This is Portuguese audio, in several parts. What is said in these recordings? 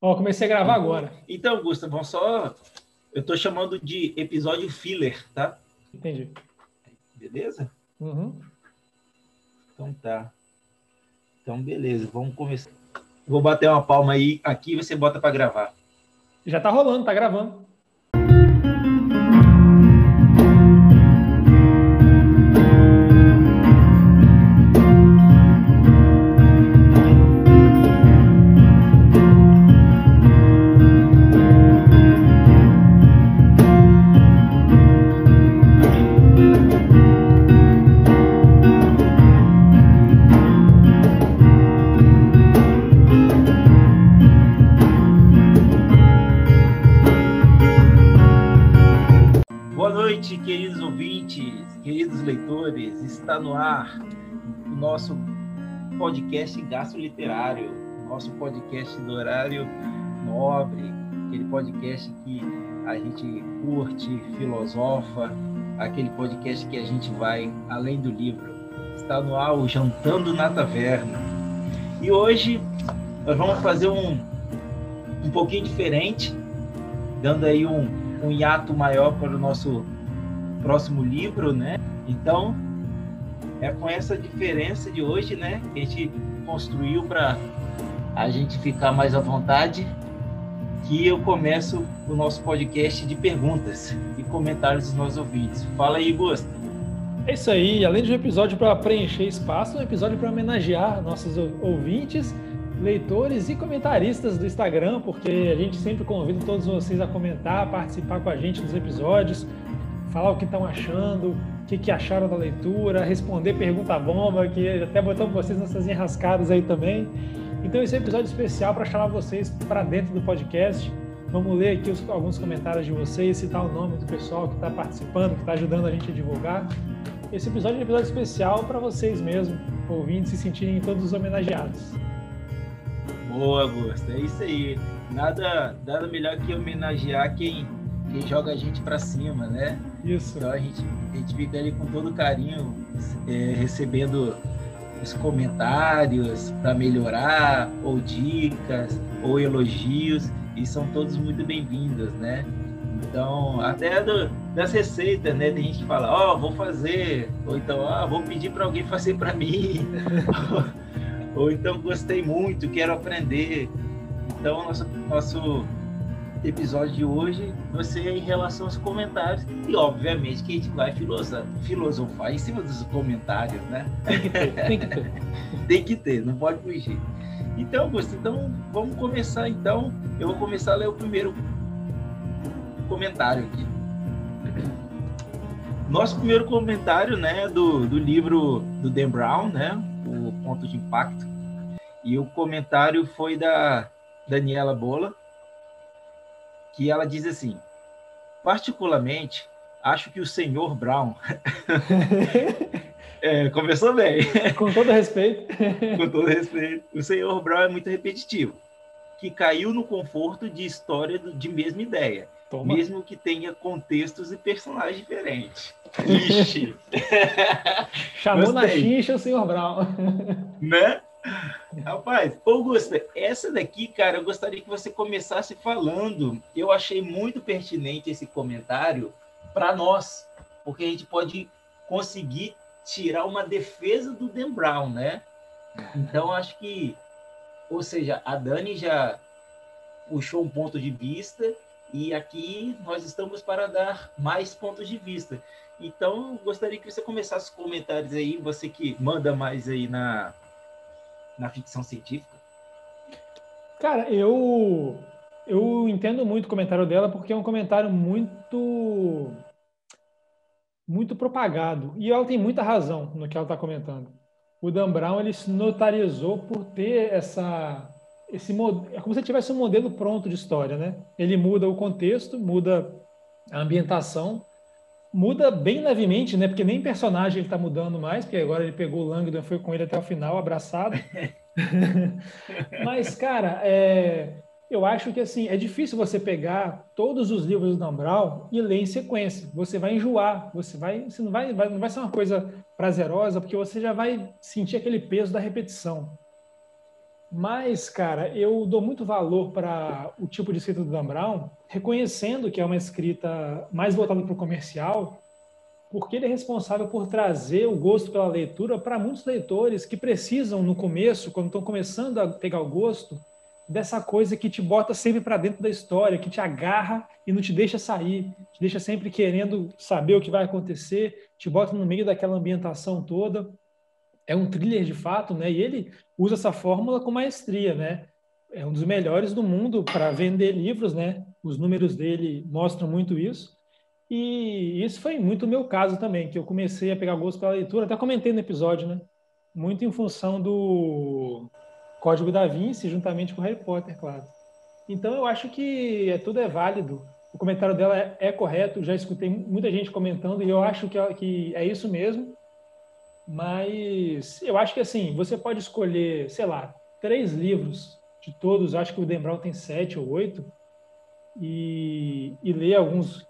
Ó, comecei a gravar agora. Então, Gustavo, vamos só. Eu estou chamando de episódio filler, tá? Entendi. Beleza? Uhum. Então tá. Então, beleza, vamos começar. Vou bater uma palma aí aqui e você bota para gravar. Já tá rolando, tá gravando. Nosso podcast Gasto Literário, nosso podcast do horário nobre, aquele podcast que a gente curte, filosofa, aquele podcast que a gente vai além do livro. Está no ar o Jantando na Taverna. E hoje nós vamos fazer um, um pouquinho diferente, dando aí um, um hiato maior para o nosso próximo livro, né? Então, é com essa diferença de hoje, né, que a gente construiu para a gente ficar mais à vontade, que eu começo o nosso podcast de perguntas e comentários dos nossos ouvintes. Fala aí, Gusta. É isso aí. Além de um episódio para preencher espaço, um episódio para homenagear nossos ou- ouvintes, leitores e comentaristas do Instagram, porque a gente sempre convida todos vocês a comentar, participar com a gente dos episódios, falar o que estão achando, o que, que acharam da leitura, responder pergunta bomba, que até botamos vocês nessas enrascadas aí também. Então esse é um episódio especial para chamar vocês para dentro do podcast. Vamos ler aqui os- alguns comentários de vocês, citar o nome do pessoal que está participando, que está ajudando a gente a divulgar. Esse episódio é um episódio especial para vocês mesmo, ouvintes, se sentirem todos homenageados. Boa, Gusta. É isso aí. Nada, nada melhor que homenagear quem, quem joga a gente para cima, né? Isso. Então a gente, a gente fica ali com todo carinho, é, recebendo os comentários para melhorar, ou dicas, ou elogios, e são todos muito bem-vindos, né? Então, até do, das receitas, né? Tem gente que fala, ó, vou fazer, ou então, ó, vou pedir para alguém fazer para mim, ou então gostei muito, quero aprender. Então, nosso, nosso episódio de hoje vai ser em relação aos comentários e obviamente que a gente vai filosofar, filosofar em cima dos comentários, né? Tem que ter, tem que ter. Tem que ter, não pode fugir. Então, Augusto, então vamos começar então. Eu vou começar a ler o primeiro comentário aqui. Nosso primeiro comentário, né, do, do livro do Dan Brown, né, o Ponto de Impacto. E o comentário foi da Daniela Bola, que ela diz assim: particularmente, acho que o senhor Brown. é, começou bem, Com todo respeito. com todo respeito. O senhor Brown é muito repetitivo, que caiu no conforto de história de mesma ideia, Toma. mesmo que tenha contextos e personagens diferentes. Ixi, Chamou na Gostei. xincha o senhor Brown. né? Rapaz, Augusta, essa daqui, cara, eu gostaria que você começasse falando. Eu achei muito pertinente esse comentário para nós, porque a gente pode conseguir tirar uma defesa do Dan Brown, né? Então, acho que, ou seja, a Dani já puxou um ponto de vista e aqui nós estamos para dar mais pontos de vista. Então, gostaria que você começasse os comentários aí, você que manda mais aí na, na ficção científica. Cara, eu eu entendo muito o comentário dela porque é um comentário muito muito propagado e ela tem muita razão no que ela está comentando. O Dan Brown ele se notarizou por ter essa esse é como se tivesse um modelo pronto de história, né? Ele muda o contexto, muda a ambientação, muda bem levemente, né? Porque nem personagem ele está mudando mais, porque agora ele pegou o Langdon e foi com ele até o final, abraçado. Mas, cara, é, eu acho que assim é difícil você pegar todos os livros do Dan Brown e ler em sequência. Você vai enjoar, você vai, você não vai, vai- não vai ser uma coisa prazerosa, porque você já vai sentir aquele peso da repetição. Mas, cara, eu dou muito valor para o tipo de escrita do Dan Brown, reconhecendo que é uma escrita mais voltada para o comercial, porque ele é responsável por trazer o gosto pela leitura para muitos leitores que precisam, no começo, quando estão começando a pegar o gosto, dessa coisa que te bota sempre para dentro da história, que te agarra e não te deixa sair, te deixa sempre querendo saber o que vai acontecer, te bota no meio daquela ambientação toda. É um thriller de fato, né? E ele usa essa fórmula com maestria, né? É um dos melhores do mundo para vender livros, né? Os números dele mostram muito isso. E isso foi muito o meu caso também, que eu comecei a pegar gosto pela leitura, até comentei no episódio, né? Muito em função do Código da Vinci, juntamente com Harry Potter, claro. Então eu acho que é, tudo é válido. O comentário dela é, é, correto, já escutei muita gente comentando e eu acho que, que é isso mesmo. Mas eu acho que assim, você pode escolher, sei lá, três livros de todos, acho que o Dan tem sete ou oito, e, e ler alguns.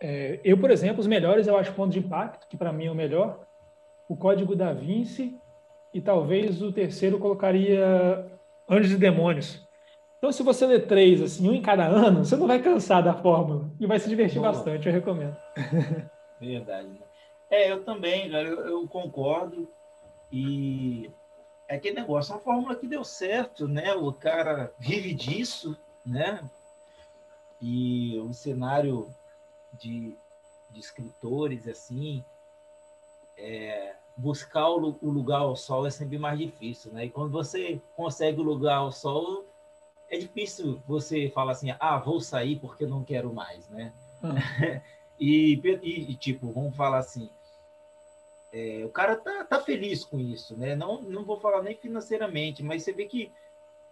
É, eu, por exemplo, os melhores eu acho Ponto de Impacto, que para mim é o melhor, o Código da Vinci e talvez o terceiro colocaria Anjos e Demônios. Então, se você ler três, assim, um em cada ano, você não vai cansar da fórmula e vai se divertir bastante, eu recomendo. Verdade. Né? É, eu também, cara, eu, eu, concordo. E é aquele negócio, uma fórmula que deu certo, né? O cara vive disso, né? E o cenário de, de escritores, assim, é, buscar o, o, lugar ao sol é sempre mais difícil, né? E quando você consegue o lugar ao sol, é difícil você falar assim, ah, vou sair porque não quero mais, né? Hum. e, e, tipo, vamos falar assim, é, o cara tá, tá feliz com isso, né? Não, não vou falar nem financeiramente, mas você vê que,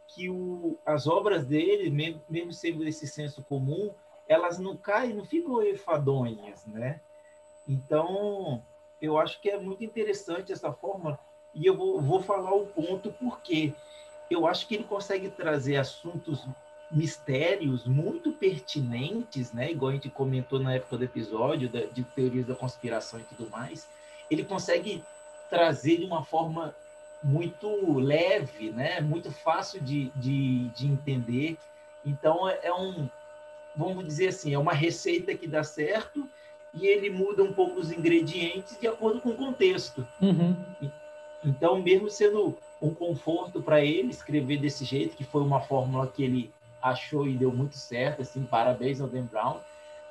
que o, as obras dele, mesmo, mesmo sendo esse senso comum, elas não caem, não ficam enfadonhas, né? Então, eu acho que é muito interessante essa forma, e eu vou, vou falar o ponto porque eu acho que ele consegue trazer assuntos mistérios muito pertinentes, né? Igual a gente comentou na época do episódio de, de teorias da conspiração e tudo mais. Ele consegue trazer de uma forma muito leve, né? Muito fácil de, de, de entender. Então é, é um, vamos dizer assim, é uma receita que dá certo e ele muda um pouco os ingredientes de acordo com o contexto. Uhum. Então, mesmo sendo um conforto para ele escrever desse jeito, que foi uma fórmula que ele achou e deu muito certo, assim, parabéns ao Dan Brown,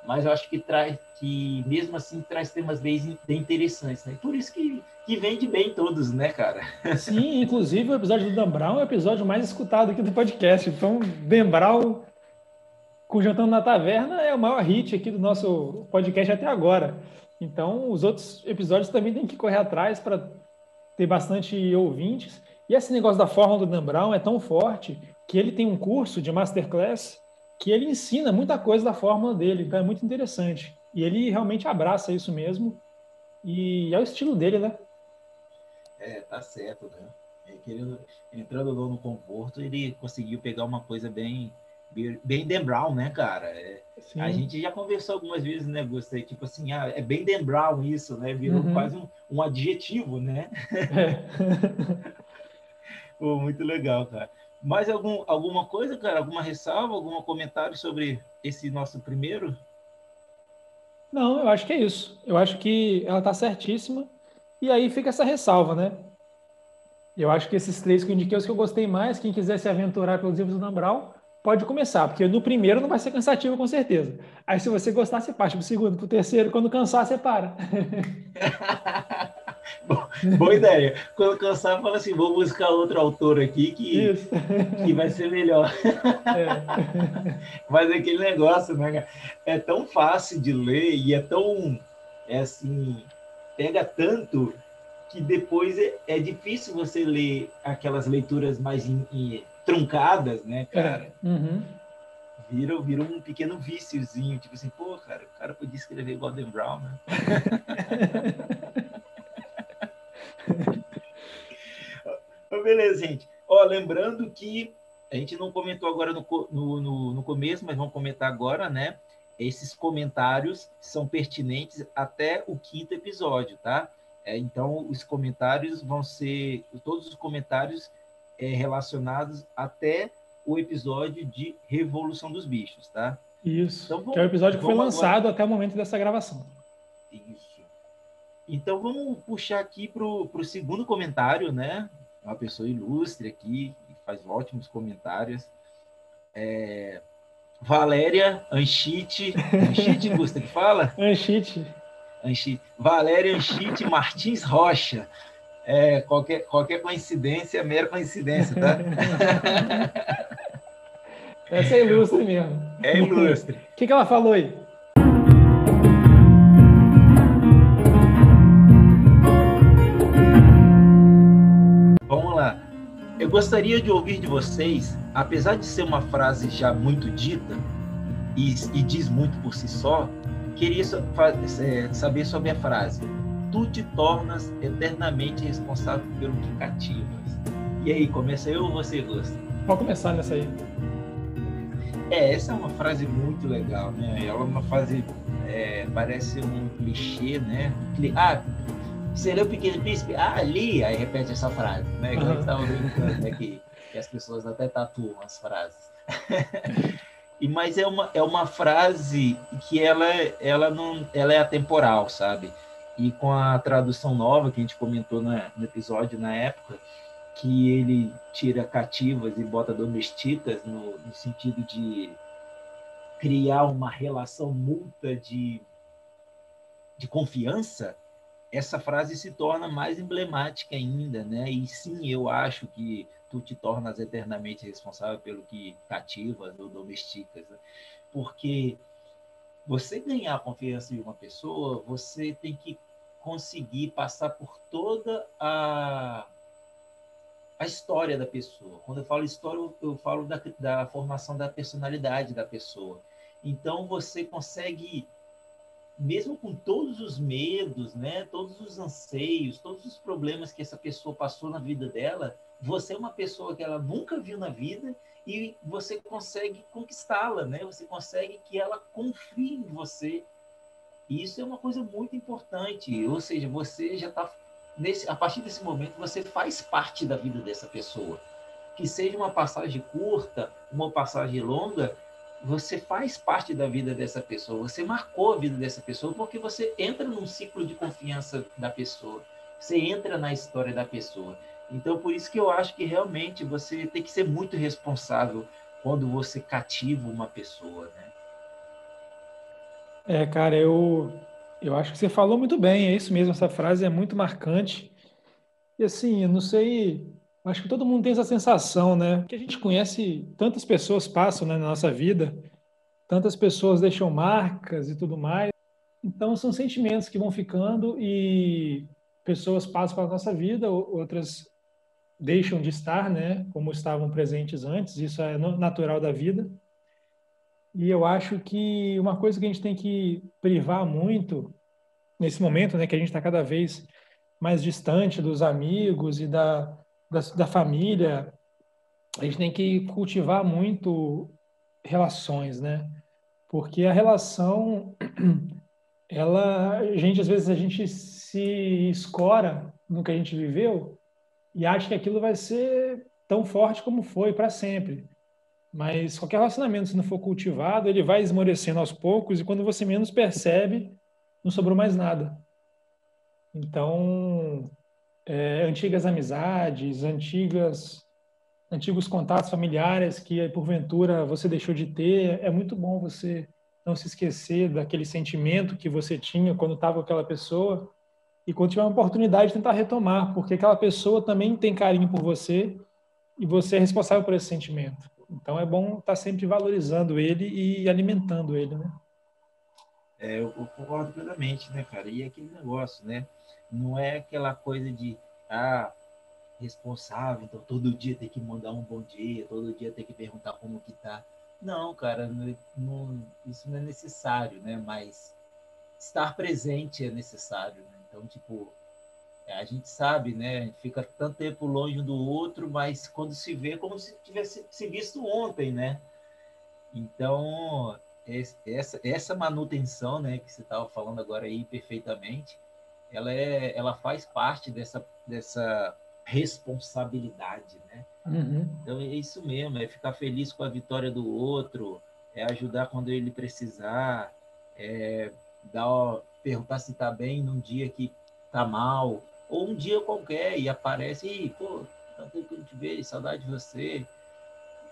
mas eu acho que traz, que mesmo assim traz temas bem, bem interessantes, né? Por isso que, que vende bem todos, né, cara? Sim, inclusive o episódio do Dan Brown é o episódio mais escutado aqui do podcast, então Dan Brown com Jantando na Taverna é o maior hit aqui do nosso podcast até agora. Então, os outros episódios também tem que correr atrás para ter bastante ouvintes. E esse negócio da fórmula do Dan Brown é tão forte que ele tem um curso de masterclass que ele ensina muita coisa da fórmula dele. Então, é muito interessante. E ele realmente abraça isso mesmo. E é o estilo dele, né? É, tá certo, né? É, querendo, entrando no conforto, ele conseguiu pegar uma coisa bem bem Dan Brown, né, cara? É, a gente já conversou algumas vezes, né, Gusta? Tipo assim, ah, é bem Dan Brown isso, né? Virou uhum. quase um, um, adjetivo, né? É. Pô, muito legal, cara. Mais algum, alguma coisa, cara? Alguma ressalva, algum comentário sobre esse nosso primeiro? Não, eu acho que é isso. Eu acho que ela tá certíssima. E aí fica essa ressalva, né? Eu acho que esses três que eu indiquei, os que eu gostei mais, quem quiser se aventurar pelos livros do Dan Brown, pode começar, porque no primeiro não vai ser cansativo com certeza. Aí se você gostar, você parte para o segundo, para o terceiro, quando cansar, você para. Boa ideia. Quando cansar, fala assim, vou buscar outro autor aqui que, que vai ser melhor. É. Mas é aquele negócio, né? É tão fácil de ler e é tão, é assim, pega tanto que depois é, é difícil você ler aquelas leituras mais in, in, truncadas, né, cara? É. Uhum. Vira, vira um pequeno víciozinho, tipo assim, pô, cara, o cara podia escrever Golden Brown, né? Beleza, gente. Ó, lembrando que a gente não comentou agora no, no, no, no começo, mas vamos comentar agora, né? Esses comentários são pertinentes até o quinto episódio, tá? É, então, os comentários vão ser, todos os comentários é, relacionados até o episódio de Revolução dos Bichos, tá? Isso. Então, vamos, que é o episódio que foi lançado agora... até o momento dessa gravação. Isso. Então vamos puxar aqui para o segundo comentário, né? Uma pessoa ilustre aqui, que faz ótimos comentários. É... Valéria Anchite. Anchite, Gusta, que fala? Anchite. Anchite. Valéria Anchite Martins Rocha. É, qualquer, qualquer coincidência é mera coincidência, tá? Essa é ilustre mesmo. É ilustre. O que, que ela falou aí? Gostaria de ouvir de vocês, apesar de ser uma frase já muito dita e, e diz muito por si só, queria é, saber sobre a frase tu te tornas eternamente responsável pelo que cativas. E aí, começa eu ou você, Gusto? Pode começar nessa aí. É, essa é uma frase muito legal, né? Ela é uma frase, é, parece um clichê, né? Ah, leu o Pequeno Príncipe? Ah, ali! Aí repete essa frase, né? Que brincando, né? Que, que as pessoas até tatuam as frases. e mas é uma, é uma frase que ela, ela, não, ela é atemporal, sabe? e com a tradução nova que a gente comentou na, no episódio na época, que ele tira cativas e bota domesticas no, no sentido de criar uma relação multa de, de confiança, essa frase se torna mais emblemática ainda, né? E sim, eu acho que tu te tornas eternamente responsável pelo que cativas ou domesticas, né? porque você ganhar a confiança de uma pessoa, você tem que conseguir passar por toda a, a história da pessoa. Quando eu falo história, eu falo da, da formação da personalidade da pessoa. Então, você consegue, mesmo com todos os medos, né, todos os anseios, todos os problemas que essa pessoa passou na vida dela, você é uma pessoa que ela nunca viu na vida e você consegue conquistá-la, né? Você consegue que ela confie em você. E isso é uma coisa muito importante. Ou seja, você já está nesse, a partir desse momento você faz parte da vida dessa pessoa. Que seja uma passagem curta, uma passagem longa, você faz parte da vida dessa pessoa. Você marcou a vida dessa pessoa porque você entra num ciclo de confiança da pessoa. Você entra na história da pessoa. Então, por isso que eu acho que realmente você tem que ser muito responsável quando você cativa uma pessoa, né? É, cara, eu, eu acho que você falou muito bem, é isso mesmo, essa frase é muito marcante. E assim, eu não sei, acho que todo mundo tem essa sensação, né? Que a gente conhece, tantas pessoas passam né, na nossa vida, tantas pessoas deixam marcas e tudo mais. Então, são sentimentos que vão ficando e pessoas passam pela nossa vida, outras deixam de estar, né, como estavam presentes antes, isso é natural da vida. E eu acho que uma coisa que a gente tem que privar muito nesse momento, né, que a gente está cada vez mais distante dos amigos e da, da, da família, a gente tem que cultivar muito relações, né? Porque a relação, ela, a gente às vezes a gente se escora no que a gente viveu e acha que aquilo vai ser tão forte como foi para sempre. Mas qualquer relacionamento, se não for cultivado, ele vai esmorecendo aos poucos e quando você menos percebe, não sobrou mais nada. Então, é, antigas amizades, antigas, antigos contatos familiares que porventura você deixou de ter, é muito bom você não se esquecer daquele sentimento que você tinha quando estava com aquela pessoa e quando tiver uma oportunidade tentar retomar, porque aquela pessoa também tem carinho por você e você é responsável por esse sentimento. Então é bom estar sempre valorizando ele e alimentando ele, né? É, eu concordo plenamente, né, cara? E aquele negócio, né? Não é aquela coisa de ah, responsável, então todo dia tem que mandar um bom dia, todo dia tem que perguntar como que tá. Não, cara, não, não, isso não é necessário, né? Mas estar presente é necessário, né? Então, tipo, é, a gente sabe, né? A gente fica tanto tempo longe um do outro, mas quando se vê, é como se tivesse se visto ontem, né? Então, essa, essa manutenção, né, que você estava falando agora aí perfeitamente, ela, é, ela faz parte dessa, dessa responsabilidade, né? Uhum. Então é isso mesmo, é ficar feliz com a vitória do outro, é ajudar quando ele precisar, é dar, perguntar se está bem num dia que está mal, ou um dia qualquer e aparece e, pô, tá tempo que eu te vejo, saudade de você,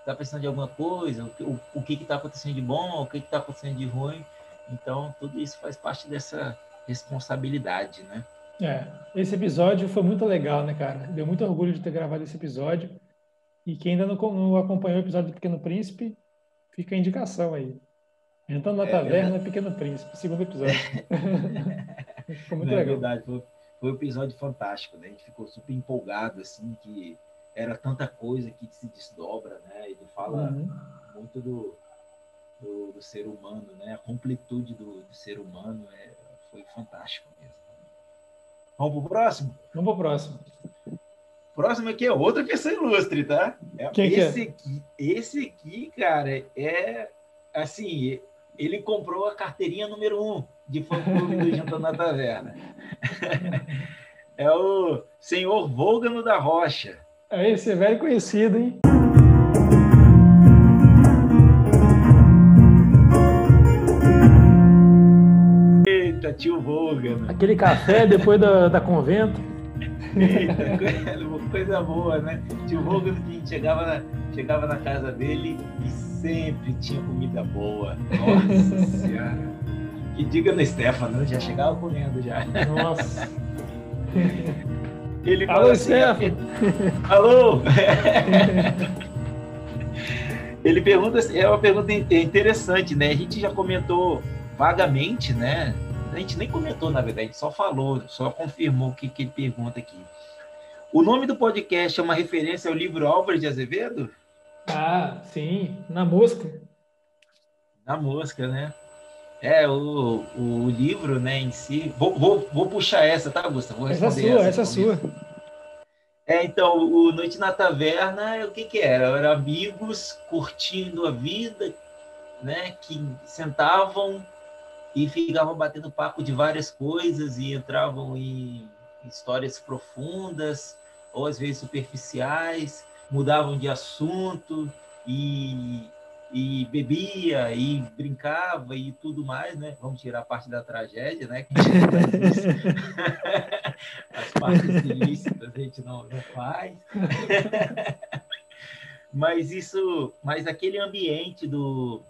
tá precisando de alguma coisa, o, o que que tá acontecendo de bom, o que que tá acontecendo de ruim. Então, tudo isso faz parte dessa responsabilidade, né? É, esse episódio foi muito legal, né, cara? Deu muito orgulho de ter gravado esse episódio. E quem ainda não, não acompanhou o episódio do Pequeno Príncipe, fica a indicação aí. Entrando na é, Taverna, Pequeno Príncipe, segundo episódio. Ficou muito não, é legal. É verdade, foi, foi um episódio fantástico, né? A gente ficou super empolgado, assim, que era tanta coisa que se desdobra, né? Ele fala uhum. muito do, do, do, ser humano, né? A completude do, do ser humano é, foi fantástico mesmo. Vamos pro próximo? Vamos pro próximo. Próximo aqui é outra pessoa ilustre, tá? É, Quem esse, que é? aqui, esse aqui, cara, é assim, ele comprou a carteirinha número um de fã-clube do Jantando na Taverna. é o senhor Volgano da Rocha. É esse é velho conhecido, hein? Eita, tio Volgano. Aquele café depois da, da convento. Eita, coisa boa, né? Tio Rogan que chegava na, chegava na casa dele e sempre tinha comida boa. Nossa senhora. Que diga no Stefano, já chegava comendo já. Nossa. Ele Alô, assim, Stefano. Alô! Ele pergunta, é uma pergunta interessante, né? A gente já comentou vagamente, né? A gente nem comentou, na verdade, a gente só falou, só confirmou o que, que ele pergunta aqui. O nome do podcast é uma referência ao livro Álvares de Azevedo? Ah, sim, na mosca. Na mosca, né? É, o, o livro, né, em si. Vou, vou, vou puxar essa, tá, Gustavo? Vou essa é sua, essa, essa é sua. É, então, o Noite na Taverna, o que que era? Eram amigos curtindo a vida, né, que sentavam e ficavam batendo papo de várias coisas e entravam em histórias profundas ou às vezes superficiais, mudavam de assunto e, e bebia e brincava e tudo mais, né? Vamos tirar a parte da tragédia, né? As partes ilícitas a gente não, não faz. mas isso, mas aquele ambiente do,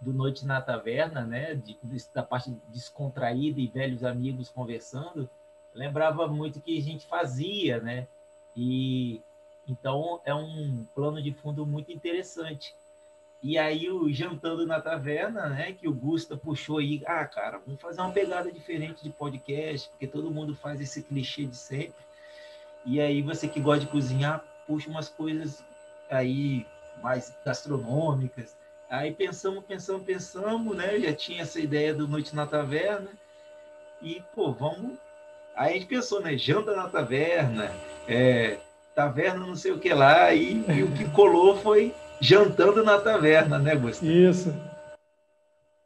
do Noite na Taverna, né? De, da parte descontraída e velhos amigos conversando, lembrava muito que a gente fazia, né? E então é um plano de fundo muito interessante. E aí o jantando na taverna, né, que o Gusta puxou aí, ah, cara, vamos fazer uma pegada diferente de podcast, porque todo mundo faz esse clichê de sempre. E aí você que gosta de cozinhar, puxa umas coisas aí mais gastronômicas. Aí pensamos, pensamos, pensamos, né? Já tinha essa ideia do Noite na Taverna. E, pô, vamos Aí a gente pensou, né? Janta na taverna, é, taverna não sei o que lá, e, e, o que colou foi jantando na taverna, né, Gustavo? Isso.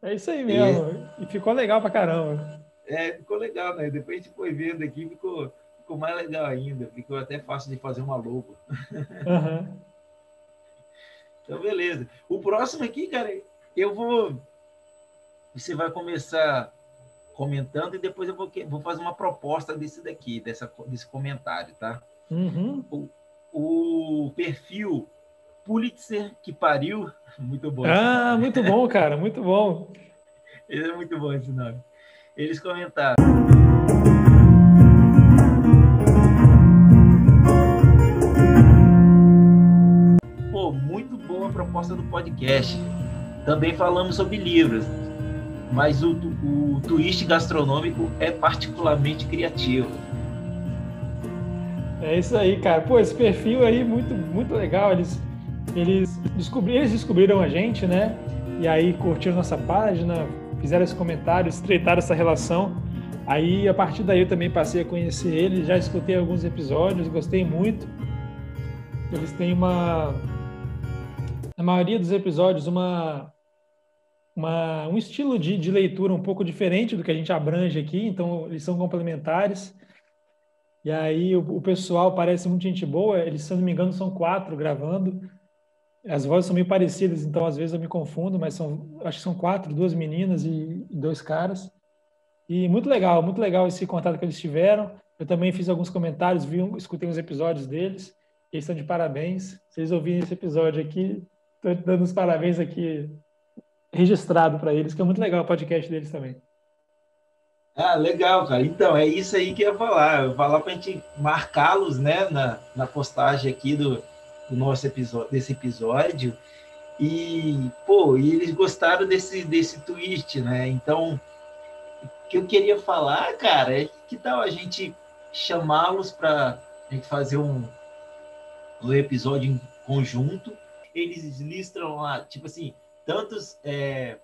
É isso aí mesmo. E, e ficou legal pra caramba. É, ficou legal, né? Depois a gente foi vendo aqui, ficou, ficou mais legal ainda. Ficou até fácil de fazer uma logo. Uhum. então, beleza. O próximo aqui, cara, eu vou. Você vai começar comentando e depois eu vou, vou fazer uma proposta desse daqui, dessa, desse comentário, tá? Uhum. O, o, perfil Pulitzer que pariu, muito bom. Ah, muito bom, cara, muito bom. é muito bom esse nome. Eles comentaram. Pô, muito boa a proposta do podcast. Também falamos sobre livros mas o, o twist gastronômico é particularmente criativo. É isso aí, cara. Pô, esse perfil aí muito muito legal. Eles eles descobriram, eles descobriram a gente, né? E aí curtiram nossa página, fizeram esse comentário, estreitaram essa relação. Aí a partir daí eu também passei a conhecer eles, já escutei alguns episódios, gostei muito. Eles têm uma na maioria dos episódios uma uma, um estilo de, de leitura um pouco diferente do que a gente abrange aqui, então eles são complementares. E aí o, o, pessoal parece muito gente boa, eles, se não me engano, são quatro gravando. As vozes são meio parecidas, então às vezes eu me confundo, mas são, acho que são quatro, duas meninas e, dois caras. E muito legal, muito legal esse contato que eles tiveram. Eu também fiz alguns comentários, vi, escutei uns episódios deles. Eles estão de parabéns. Vocês ouvirem esse episódio aqui, estou dando os parabéns aqui registrado para eles, que é muito legal o podcast deles também. Ah, legal, cara. Então, é isso aí que eu ia falar. Eu ia falar para a gente marcá-los né, na, na postagem aqui do, do nosso episódio, desse episódio. E, pô, e eles gostaram desse, desse twist, né? Então, o que eu queria falar, cara, é que tal a gente chamá-los para a gente fazer um, um episódio em conjunto. Eles listam lá, tipo assim, tantos é,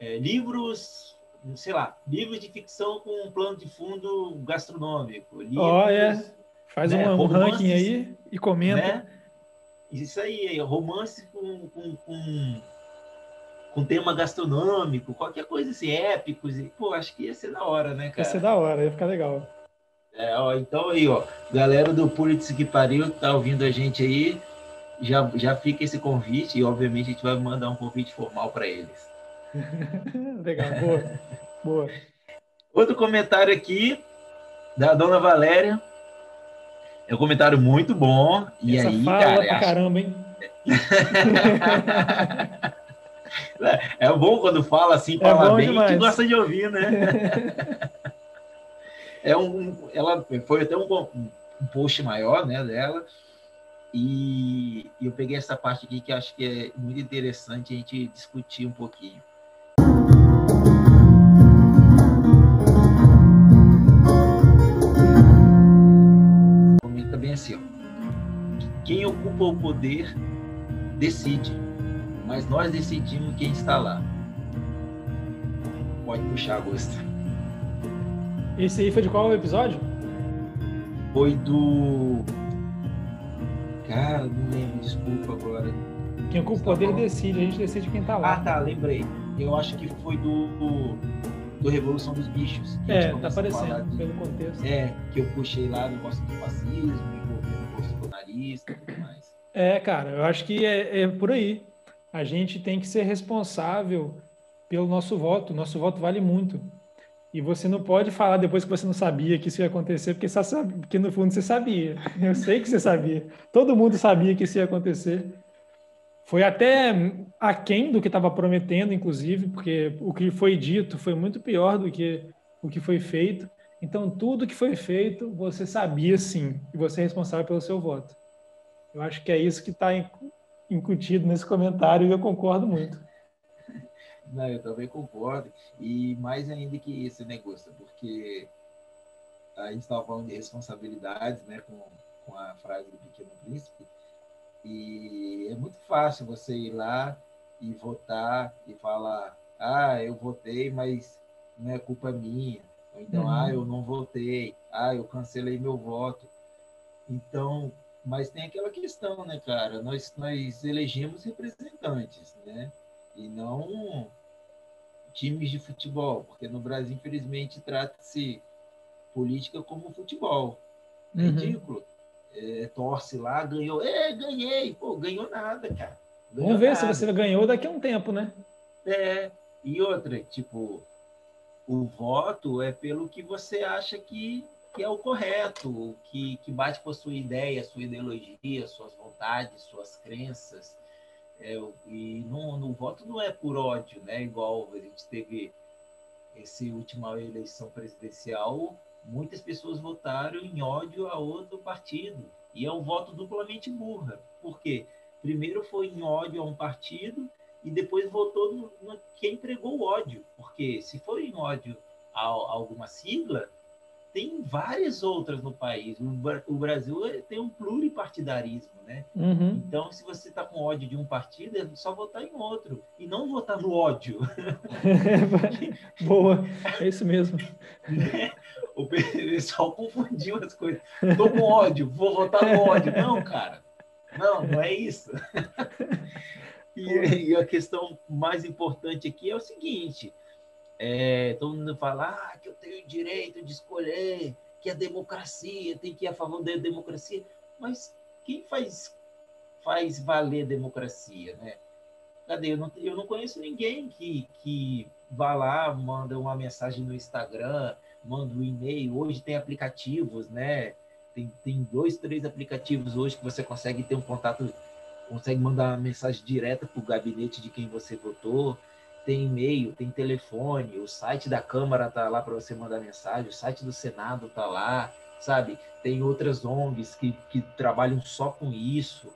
é, livros sei lá, livros de ficção com um plano de fundo gastronômico. Olha, faz né, um, romances, ranking aí e comenta. Né? Isso aí, romance com, com, com, com, tema gastronômico, qualquer coisa assim, épicos. Pô, acho que ia ser da hora, né, cara? Ia ser da hora, ia ficar legal. É, ó, então aí, ó, galera do Pulitz que pariu, que tá ouvindo a gente aí, já, já fica esse convite e, obviamente, a gente vai mandar um convite formal para eles. Legal, boa. boa. Outro comentário aqui da dona Valéria. É um comentário muito bom. E Essa aí, fala cara. Pra caramba, hein? é bom quando fala assim, fala é bem, demais. que gosta de ouvir, né? é um, ela foi até um, um post maior, né, dela. E eu peguei essa parte aqui que acho que é muito interessante a gente discutir um pouquinho. Quem ocupa o poder decide, mas nós decidimos quem está lá. Pode puxar, Augusto. Esse aí foi de qual episódio? Foi do. Cara, não lembro, desculpa agora. Quem ocupa o poder decide, a gente decide quem está lá. Ah, tá, lembrei. Eu acho que foi do do Revolução dos Bichos. é, tá aparecendo de, pelo contexto. É, que eu puxei lá do gosto do fascismo, bolsonarista e tudo mais. É, cara, eu acho que é, é por aí. A gente tem que ser responsável pelo nosso voto. Nosso voto vale muito. E você não pode falar depois que você não sabia que isso ia acontecer, porque, sabe, porque no fundo você sabia. Eu sei que você sabia. Todo mundo sabia que isso ia acontecer. Foi até aquém do que estava prometendo, inclusive, porque o que foi dito foi muito pior do que o que foi feito. Então, tudo que foi feito, você sabia sim, e você é responsável pelo seu voto. Eu acho que é isso que está incutido nesse comentário e eu concordo muito. Não, eu também concordo. E mais ainda que isso, né, Gusta? Porque a gente estava falando de responsabilidades, né, com, com a frase do Pequeno Príncipe, e é muito fácil você ir lá e votar e falar: ah, eu votei, mas não é culpa minha. Ou então, ah, uhum. ah, eu não votei. Ah, eu cancelei meu voto. Então, mas tem aquela questão, né, cara? Nós, nós elegemos representantes, né? E não times de futebol, porque no Brasil, infelizmente, trata-se política como futebol. É uhum. ridículo é, torce lá, ganhou. É, ganhei. Pô, ganhou nada, cara. Ganhou Vamos ver nada. se você ganhou daqui a um tempo, né? É. E outra, tipo, o voto é pelo que você acha que, que é o correto, que, que bate com a sua ideia, sua ideologia, suas vontades, suas crenças. É, e no, no voto não é por ódio, né? Igual a gente teve essa última eleição presidencial, muitas pessoas votaram em ódio a outro partido. E é um voto duplamente burra. Por quê? Primeiro foi em ódio a um partido e depois votou no, no quem pregou o ódio. Porque se for em ódio a, a alguma sigla, tem várias outras no país. O, Brasil é, tem um pluripartidarismo, né? Uhum. Então, se você está com ódio de um partido, é só votar em outro e não votar no ódio. Boa, é isso mesmo. O pessoal confundiu as coisas. Estou com ódio, vou votar no ódio. Não, cara. Não, não é isso. E, e a questão mais importante aqui é o seguinte: é, todo mundo fala ah, que eu tenho o direito de escolher que a democracia tem que ir a favor da democracia. Mas quem faz, faz valer a democracia, né? Cadê? Eu não, eu não conheço ninguém que, que vá lá, manda uma mensagem no Instagram, manda um e-mail. Hoje tem aplicativos, né? Tem, tem dois, três aplicativos hoje que você consegue ter um contato, consegue mandar mensagem direta para o gabinete de quem você votou tem e-mail, tem telefone, o site da Câmara tá lá para você mandar mensagem, o site do Senado tá lá, sabe? Tem outras ONGs que, que trabalham só com isso.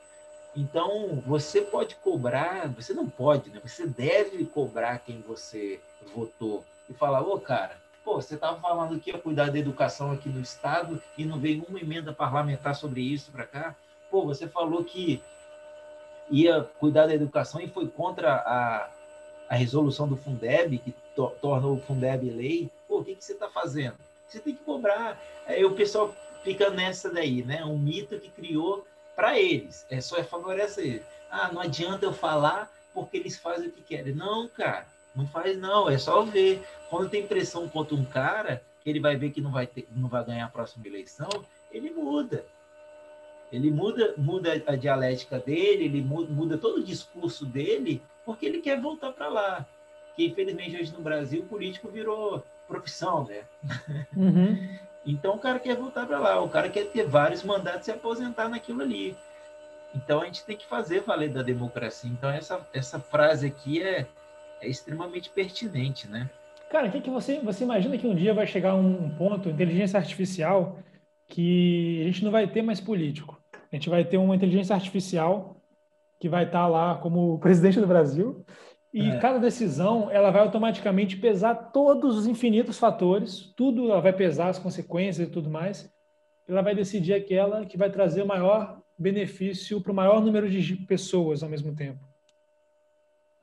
Então, você pode cobrar, você não pode, né? Você deve cobrar quem você votou e falar, ô cara, pô, você estava falando que ia cuidar da educação aqui no Estado e não veio uma emenda parlamentar sobre isso para cá. Pô, você falou que ia cuidar da educação e foi contra a, a resolução do Fundeb, que to torna o Fundeb lei, pô, o que, que você está fazendo? Você tem que cobrar. Aí o pessoal fica nessa daí, né? Um mito que criou para eles. É só favorecer eles. Ah, não adianta eu falar porque eles fazem o que querem. Não, cara, não faz não. É só ver. Quando tem pressão contra um cara, que ele vai ver que não vai, ter, não vai ganhar a próxima eleição, ele muda. Ele muda, muda a dialética dele, ele muda, muda todo o discurso dele porque ele quer voltar para lá. Que infelizmente hoje no Brasil o político virou profissão, né? Uhum. então o cara quer voltar para lá, o cara quer ter vários mandatos e se aposentar naquilo ali. Então a gente tem que fazer valer da democracia. Então essa, essa frase aqui é, é extremamente pertinente, né? Cara, o que, que você, você imagina que um dia vai chegar um ponto, inteligência artificial, que a gente não vai ter mais político. A gente vai ter uma inteligência artificial que vai estar lá como presidente do Brasil, e é. cada decisão ela vai automaticamente pesar todos os infinitos fatores, tudo ela vai pesar as consequências e tudo mais. Ela vai decidir aquela que vai trazer o maior benefício para o maior número de pessoas ao mesmo tempo.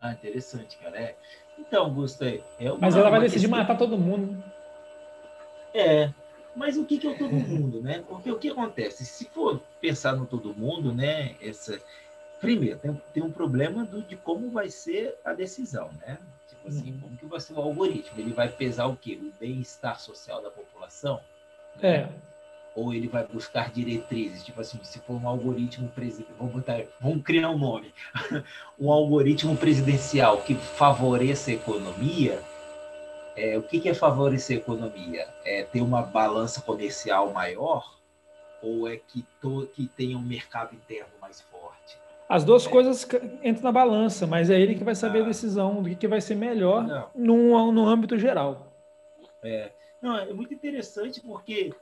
Ah, interessante, cara. É. Então, Gustavo, é uma, Mas ela vai decidir questão... matar todo mundo. É, mas o que, que é o todo mundo, né? Porque o que acontece? Se for pensar no todo mundo, né? Essa, Primeiro, tem, tem um problema do, de como vai ser a decisão, né? Tipo assim, uhum. como que vai ser o algoritmo? Ele vai pesar o quê? O bem-estar social da população? É. Ou ele vai buscar diretrizes, tipo assim, se for um algoritmo presidencial, vamos, botar, vamos criar um nome, um algoritmo presidencial que favoreça a economia, é, o que, que é favorecer a economia? É ter uma balança comercial maior ou é que, to, que tenha um mercado interno mais forte? As duas é. coisas entram na balança, mas é ele que vai saber ah. a decisão do que vai ser melhor no, no âmbito geral. É. Não, é muito interessante porque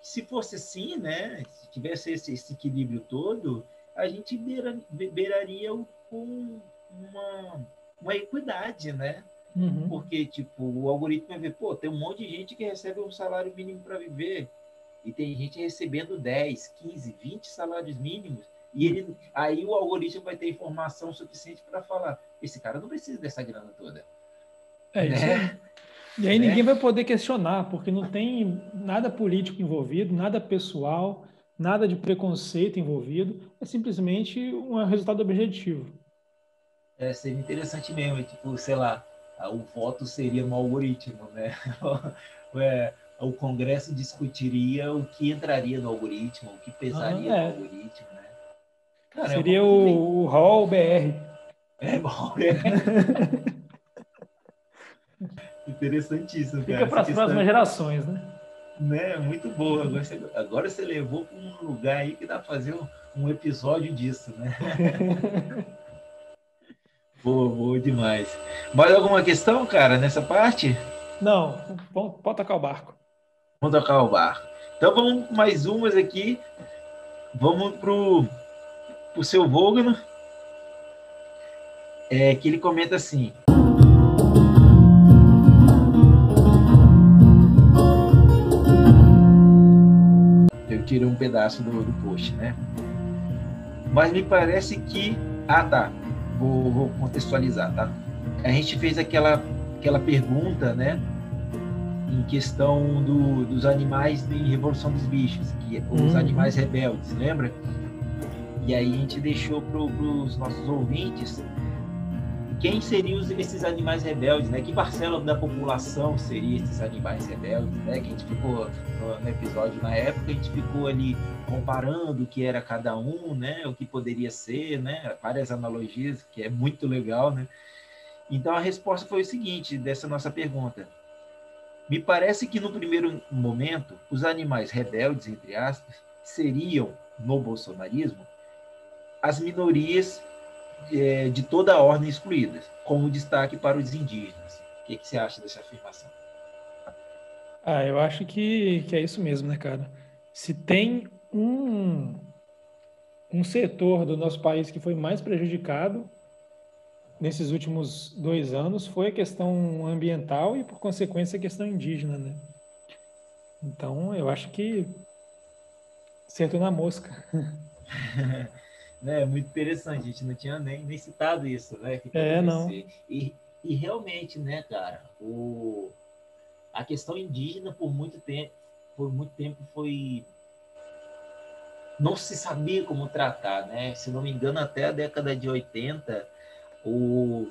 se fosse assim, né, se tivesse esse, esse equilíbrio todo, a gente beira, beiraria com uma, uma equidade, né? Uhum. Porque, tipo, o algoritmo vai ver, pô, tem um monte de gente que recebe um salário mínimo para viver, e tem gente recebendo 10, 15, 20 salários mínimos, e ele, aí o algoritmo vai ter informação suficiente para falar: esse cara não precisa dessa grana toda. É isso. Né? E aí né? ninguém vai poder questionar, porque não tem nada político envolvido, nada pessoal, nada de preconceito envolvido. É simplesmente um resultado objetivo. É, seria interessante mesmo, tipo, sei lá, o voto seria no algoritmo, né? é, o Congresso discutiria o que entraria no algoritmo, o que pesaria ah, é. no algoritmo, né? Caramba, Seria o, o Hall BR. É, Hall BR. Interessantíssimo, Fica cara. para as próximas gerações, né? Né, muito boa. Agora você, agora você levou para um lugar aí que dá para fazer um, um episódio disso, né? boa, boa demais. Mais alguma questão, cara, nessa parte? Não, pode tocar o barco. Vamos tocar o barco. Então vamos mais umas aqui. Vamos pro o seu Vogel, é, que ele comenta assim. Eu tirei um pedaço do, do post, né? Mas me parece que. Ah, tá. Vou, vou contextualizar, tá? A gente fez aquela, aquela pergunta, né? em questão do, dos animais em Revolução dos Bichos, que os uhum. animais rebeldes, lembra? E aí a gente deixou para os nossos ouvintes quem seriam esses animais rebeldes, né? Que parcela da população seria esses animais rebeldes, né? Que a gente ficou no episódio na época, a gente ficou ali comparando o que era cada um, né? O que poderia ser, né? Várias analogias, que é muito legal, né? Então a resposta foi o seguinte dessa nossa pergunta. Me parece que no primeiro momento os animais rebeldes, entre aspas, seriam no bolsonarismo as minorias é, de toda a ordem excluídas, como destaque para os indígenas. O que, que você acha dessa afirmação? Ah, eu acho que, que é isso mesmo, né, cara? Se tem um, um setor do nosso país que foi mais prejudicado nesses últimos dois anos foi a questão ambiental e, por consequência, a questão indígena, né? Então, eu acho que acertou na mosca. né? Muito interessante, a gente não tinha nem, nem citado isso, né? é, não. E, e realmente, né, cara, o, a questão indígena por muito tempo, por muito tempo foi não se sabia como tratar, né? Se não me engano, até a década de 80, o,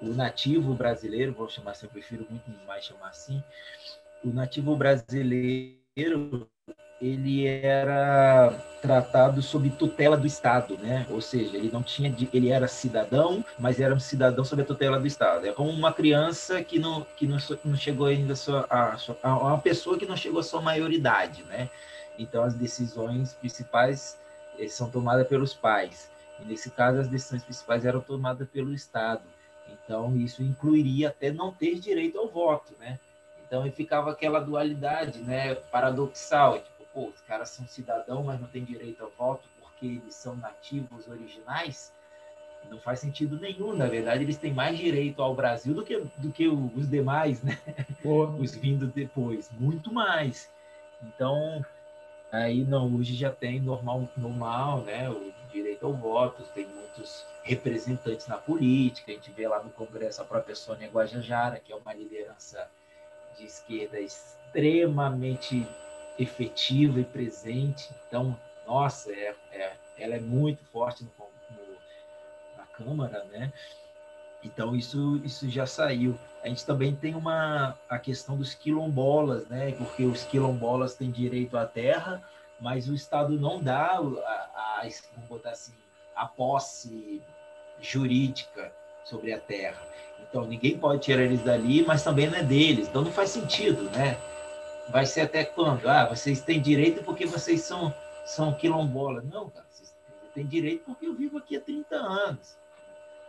o nativo brasileiro, vou chamar assim, eu prefiro muito mais chamar assim, o nativo brasileiro ele era tratado sob tutela do Estado, né? Ou seja, ele não tinha, ele era cidadão, mas era um cidadão sob a tutela do Estado. É como uma criança que não que não, não chegou ainda a, sua, a, a uma pessoa que não chegou à sua maioridade, né? Então as decisões principais eh, são tomadas pelos pais. E nesse caso as decisões principais eram tomadas pelo Estado. Então isso incluiria até não ter direito ao voto, né? Então ficava aquela dualidade, né, paradoxal, pô, os caras são cidadãos, mas não têm direito ao voto porque eles são nativos originais, não faz sentido nenhum. Na verdade, eles têm mais direito ao Brasil do que, do que os demais, né? Os vindos depois, muito mais. Então, aí não, hoje já tem normal, normal, né? O direito ao voto, tem muitos representantes na política. A gente vê lá no Congresso a própria Sônia Guajajara, que é uma liderança de esquerda extremamente efetiva e presente. Então, nossa, é, é ela é muito forte no, no, na Câmara, né? Então, isso, isso já saiu. A gente também tem uma, a questão dos quilombolas, né? Porque os quilombolas têm direito à terra, mas o Estado não dá a, a, vamos botar assim, a posse jurídica sobre a terra. Então, ninguém pode tirar eles dali, mas também não é deles. Então, não faz sentido, né? Vai ser até quando? Ah, vocês têm direito porque vocês são, são quilombolas. Não, cara, vocês têm direito porque eu vivo aqui há 30 anos.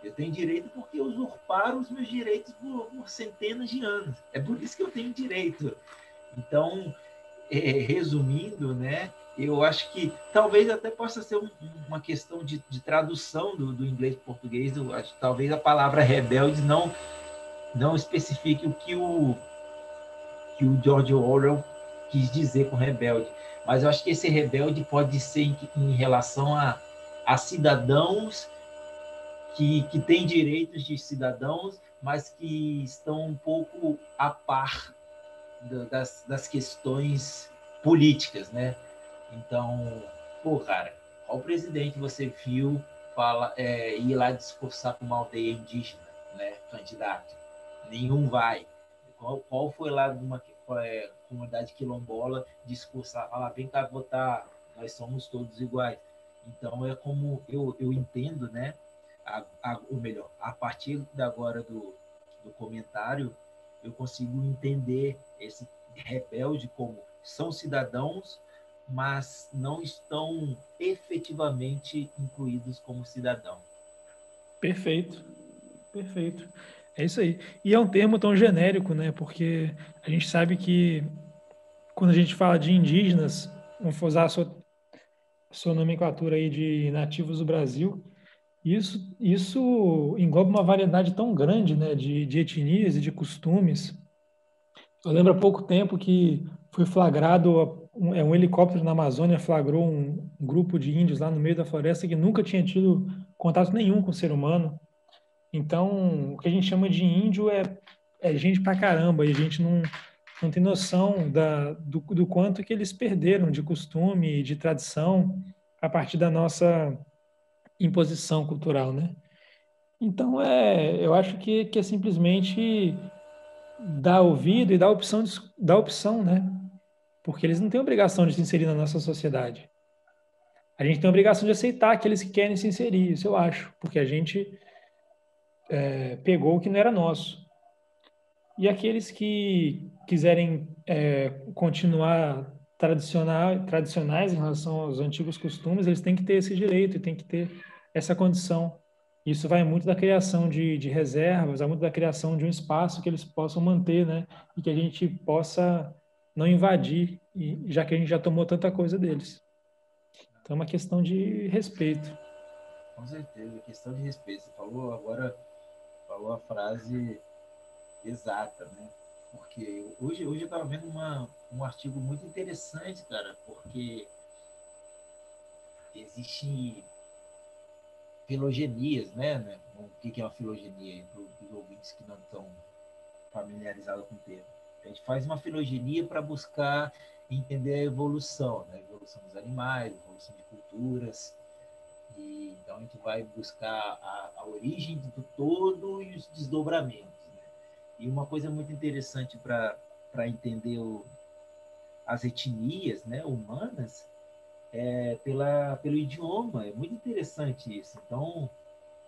Eu tenho direito porque usurparam os meus direitos por, por centenas de anos. É por isso que eu tenho direito. Então, é, resumindo, né, eu acho que talvez até possa ser um, uma questão de, de tradução do, do inglês para português. Eu acho, talvez a palavra rebelde não, não especifique o que o que o George Orwell quis dizer com rebelde. Mas eu acho que esse rebelde pode ser em, em relação a, a cidadãos que, que têm direitos de cidadãos, mas que estão um pouco a par das, das questões políticas, né? Então, pô, cara, qual presidente você viu fala, é, ir lá discursar com uma aldeia indígena, né, candidato? Nenhum vai. Qual, qual foi lá numa é, comunidade quilombola discursar, falar, vem cá votar, nós somos todos iguais. Então, é como eu, eu entendo, né? A, a, ou melhor, a partir de agora do, do comentário, eu consigo entender esse rebelde como são cidadãos, mas não estão efetivamente incluídos como cidadão. Perfeito, perfeito. É isso aí. E é um termo tão genérico, né? Porque a gente sabe que quando a gente fala de indígenas, vamos usar a sua, a sua nomenclatura aí de nativos do Brasil, isso, isso engloba uma variedade tão grande né, de, de etnias e de costumes. Eu lembro há pouco tempo que foi flagrado, um, é, um helicóptero na Amazônia flagrou um, um grupo de índios lá no meio da floresta que nunca tinha tido contato nenhum com o ser humano. Então, o que a gente chama de índio é, é gente pra caramba, e a gente não, não tem noção da, do, do quanto que eles perderam de costume, de tradição, a partir da nossa imposição cultural, né? Então, é, eu acho que, que é simplesmente dar ouvido e dar opção, dar opção, né? Porque eles não têm obrigação de se inserir na nossa sociedade. A gente tem a obrigação de aceitar aqueles que querem se inserir, isso eu acho, porque a gente é, pegou o que não era nosso. E aqueles que quiserem é, continuar tradicional, tradicionais em relação aos antigos costumes, eles têm que ter esse direito e têm que ter essa condição. Isso vai muito da criação de, de reservas, vai muito da criação de um espaço que eles possam manter, né? E que a gente possa não invadir, já que a gente já tomou tanta coisa deles. Então é uma questão de respeito. Com certeza, questão de respeito. Você falou agora, falou a frase exata, né? Porque hoje, hoje eu estava vendo uma, um artigo muito interessante, cara, porque existe filogenias, né? né? O que é uma filogenia para os ouvintes que não estão familiarizados com o termo? A gente faz uma filogenia para buscar entender a evolução, né? a evolução dos animais, a evolução de culturas. E, então a gente vai buscar a, a origem do todo e os desdobramentos. Né? E uma coisa muito interessante para entender o, as etnias né, humanas é pela, pelo idioma. É muito interessante isso. Então,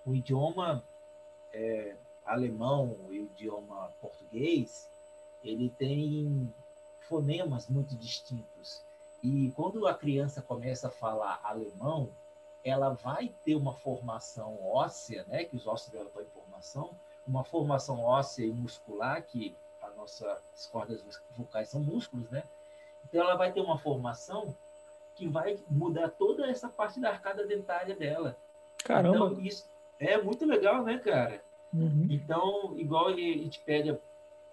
o idioma é, alemão e o idioma português, ele tem fonemas muito distintos. E quando a criança começa a falar alemão, ela vai ter uma formação óssea, né, que os ossos dela estão em formação, uma formação óssea e muscular, que as nossas cordas vocais são músculos, né? Então ela vai ter uma formação que vai mudar toda essa parte da arcada dentária dela. Caramba! Então, isso é muito legal, né, cara? Uhum. Então, igual a gente pega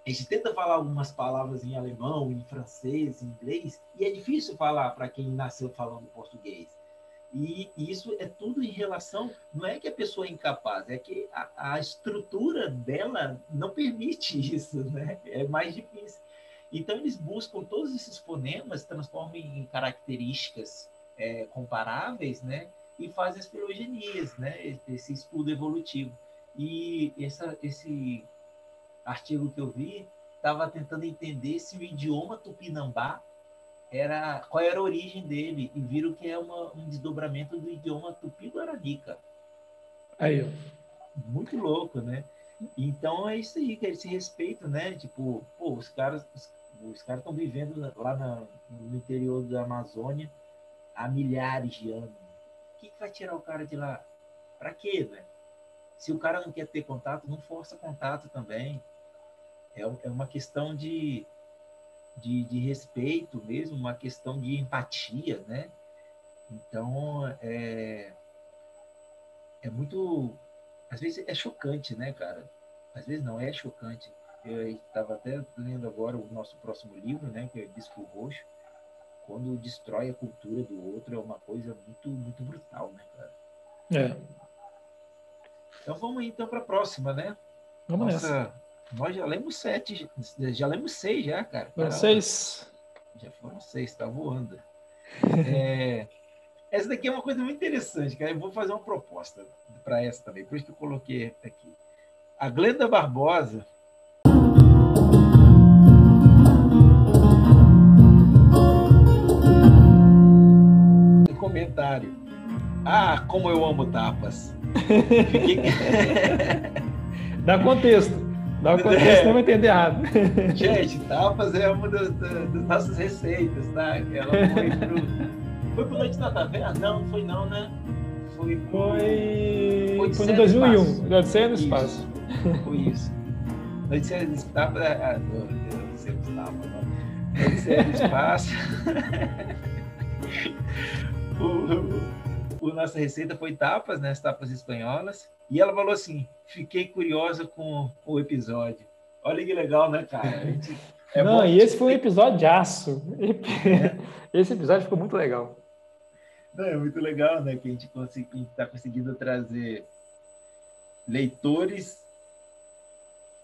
a gente tenta falar algumas palavras em alemão, em francês, em inglês, e é difícil falar para quem nasceu falando português. E isso é tudo em relação, não é que a pessoa é incapaz, é que a, a estrutura dela não permite isso, né? É mais difícil. Então eles buscam todos esses fonemas, transformam em características é, comparáveis, né? E fazem as filogenias, né? Esse estudo evolutivo. E essa, esse artigo que eu vi estava tentando entender se o idioma tupinambá era qual era a origem dele e viram que é uma, um desdobramento do idioma tupi-guarani, Aí, ó. Muito louco, né? Então é isso aí, que é esse respeito, né? Tipo, pô, os caras os, os caras estão vivendo lá na, no interior da Amazônia há milhares de anos. O que, que vai tirar o cara de lá? Para quê, né? Se o cara não quer ter contato, não força contato também. É, é uma questão de, de, de respeito mesmo, uma questão de empatia, né? Então, é, é muito. Às vezes é chocante, né, cara? Às vezes não é chocante. Eu estava até lendo agora o nosso próximo livro, né, que é Disco Roxo. Quando destrói a cultura do outro é uma coisa muito, muito brutal, né, cara? É. Então vamos então para a próxima, né? Vamos Nossa, nessa. Nós já lemos sete, já lemos seis já, cara. Foram seis. Já foram seis, tá voando. É, essa daqui é uma coisa muito interessante, cara. Eu vou fazer uma proposta para essa também, por isso que eu coloquei aqui. A Glenda Barbosa. Comentário. Ah, como eu amo tapas. Dá contexto. Dá contexto, é. não vai entender errado. Gente, tapas é uma das, das, nossas receitas, tá? Ela foi pro. Foi pro Noite da Taverna? Não, não foi não, né? Foi. Pro... Foi. Foi, foi no 2001, Odisseia no Espaço. Foi isso. Odisseia no Espaço. Ah, Odisseia no Espaço. Odisseia no Espaço. O, a nossa receita foi tapas, né? As tapas espanholas. E ela falou assim: fiquei curiosa com o episódio. Olha que legal, né, cara? É Não, e esse foi um episódio de aço. É. Esse episódio ficou muito legal. Não, é muito legal, né? Que a gente está conseguindo trazer leitores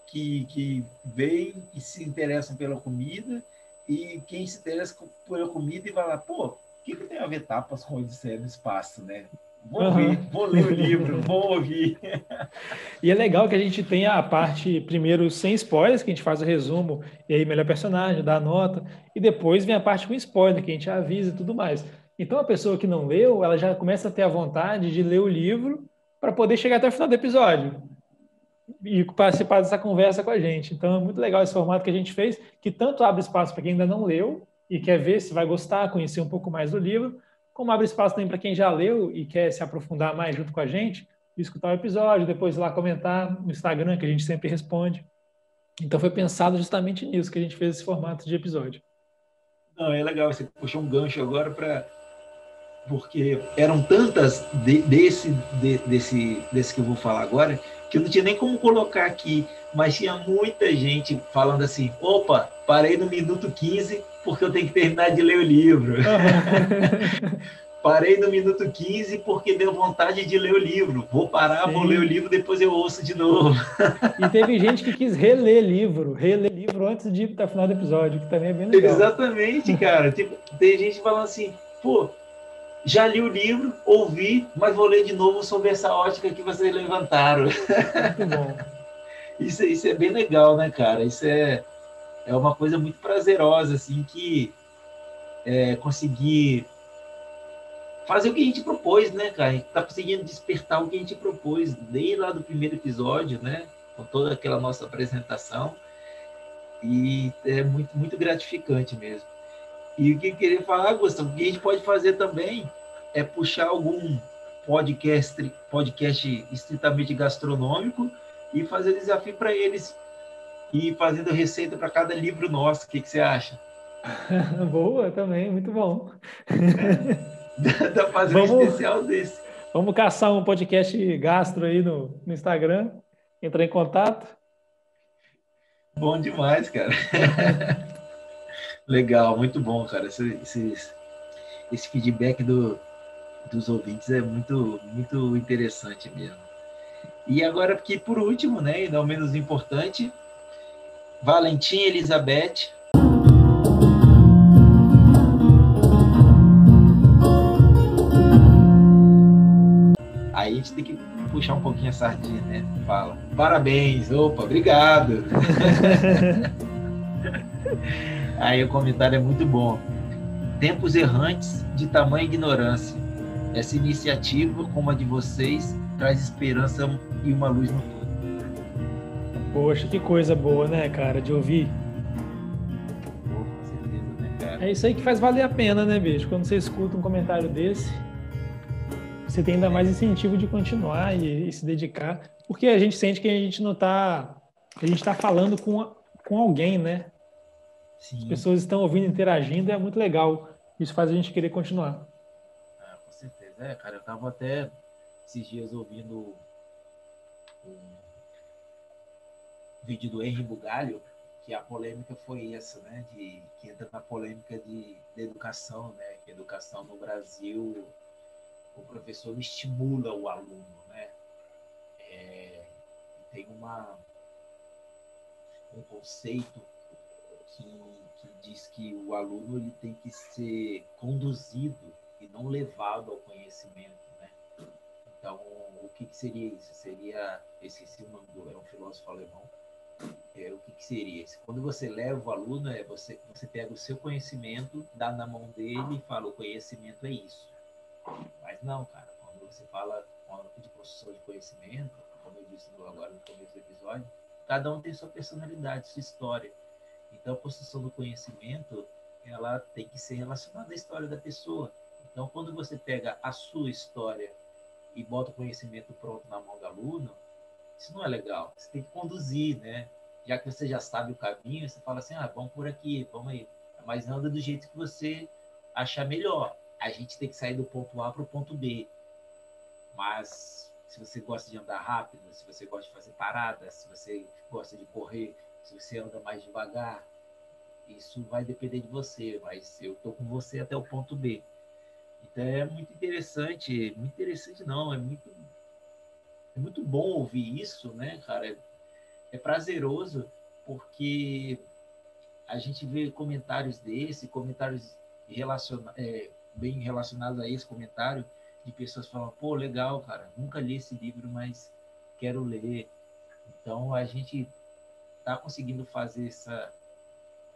que, que veem e se interessam pela comida e quem se interessa pela comida e vai lá, pô, que, que tem a ver tapas com Odisseia no espaço, né? Vou ouvir, vou ler o livro, vou ouvir. E é legal que a gente tenha a parte, primeiro, sem spoilers, que a gente faz o resumo, e aí melhor personagem, dá a nota, e depois vem a parte com spoiler, que a gente avisa e tudo mais. Então a pessoa que não leu, ela já começa a ter a vontade de ler o livro para poder chegar até o final do episódio e participar dessa conversa com a gente. Então é muito legal esse formato que a gente fez, que tanto abre espaço para quem ainda não leu e quer ver se vai gostar, conhecer um pouco mais do livro, como abre espaço também para quem já leu e quer se aprofundar mais junto com a gente, escutar o episódio, depois ir lá comentar no Instagram, que a gente sempre responde. Então foi pensado justamente nisso que a gente fez esse formato de episódio. Não, é legal, você puxou um gancho agora para porque eram tantas de, desse, de, desse, desse que eu vou falar agora, que eu não tinha nem como colocar aqui, mas tinha muita gente falando assim: opa, parei no minuto 15 porque eu tenho que terminar de ler o livro. Parei no minuto 15 porque deu vontade de ler o livro. Vou parar, Sim. vou ler o livro, depois eu ouço de novo. E teve gente que quis reler livro, reler livro antes de o final do episódio, que também é bem legal. Exatamente, cara. Tipo, tem gente falando assim, pô, já li o livro, ouvi, mas vou ler de novo sobre essa ótica que vocês levantaram. Muito bom. Isso, isso é bem legal, né, cara? Isso é é uma coisa muito prazerosa, assim, que é, conseguir fazer o que a gente propôs, né, cara? A gente tá conseguindo despertar o que a gente propôs desde lá do primeiro episódio, né? Com toda aquela nossa apresentação. E é muito, muito gratificante mesmo. E o que eu queria falar, Gustavo, o que a gente pode fazer também é puxar algum podcast, podcast estritamente gastronômico e fazer desafio para eles e fazendo receita para cada livro nosso. O que, que você acha? Boa, também, muito bom. Dá para fazer vamos, um especial desse. Vamos caçar um podcast gastro aí no, no Instagram, entrar em contato. Bom demais, cara. Legal, muito bom, cara. Esse, esse, esse feedback do, dos ouvintes é muito, muito interessante mesmo. E agora, aqui por último, né, e não menos importante, Valentim Elizabeth. Aí a gente tem que puxar um pouquinho a sardinha, né? Fala, parabéns, opa, obrigado. Aí o comentário é muito bom. Tempos errantes de tamanha ignorância. Essa iniciativa, como a de vocês, traz esperança e uma luz no fundo. Poxa, que coisa boa, né, cara, de ouvir. É isso aí que faz valer a pena, né, bicho? Quando você escuta um comentário desse, você tem ainda mais incentivo de continuar e, e se dedicar, porque a gente sente que a gente não está, a gente está falando com, com alguém, né? Sim. As pessoas estão ouvindo, interagindo, é muito legal. Isso faz a gente querer continuar. Ah, com certeza. É, cara, eu estava até esses dias ouvindo vídeo do Henry Bugalho, que a polêmica foi essa, né? De, que entra na polêmica de, de educação, né? Que educação no Brasil, o professor estimula o aluno, né? É, tem uma, um conceito que, que diz que o aluno ele tem que ser conduzido e não levado ao conhecimento? Então, o que, que seria isso? Seria, esqueci o nome do, era um filósofo alemão, é, o que, que, seria? Quando você leva o aluno, é você, você pega o seu conhecimento, dá na mão dele e fala, o conhecimento é isso. Mas não, cara, quando você fala de construção de conhecimento, como eu disse agora no começo do episódio, cada um tem sua personalidade, sua história. Então, a construção do conhecimento, ela tem que ser relacionada à história da pessoa. Então, quando você pega a sua história e bota o conhecimento pronto na mão do aluno, isso não é legal. Você tem que conduzir, né? Já que você já sabe o caminho, você fala assim, ah, vamos por aqui, vamos aí. Mas anda do jeito que você achar melhor. A gente tem que sair do ponto A para o ponto B. Mas se você gosta de andar rápido, se você gosta de fazer paradas, se você gosta de correr, se você anda mais devagar, isso vai depender de você, mas eu tô com você até o ponto B. Então é muito interessante, muito interessante não, é muito é muito bom ouvir isso, né, cara? É, é prazeroso porque a gente vê comentários desse, comentários relaciona, é, bem relacionados a esse comentário, de pessoas falando, pô, legal, cara, nunca li esse livro, mas quero ler. Então a gente está conseguindo fazer essa,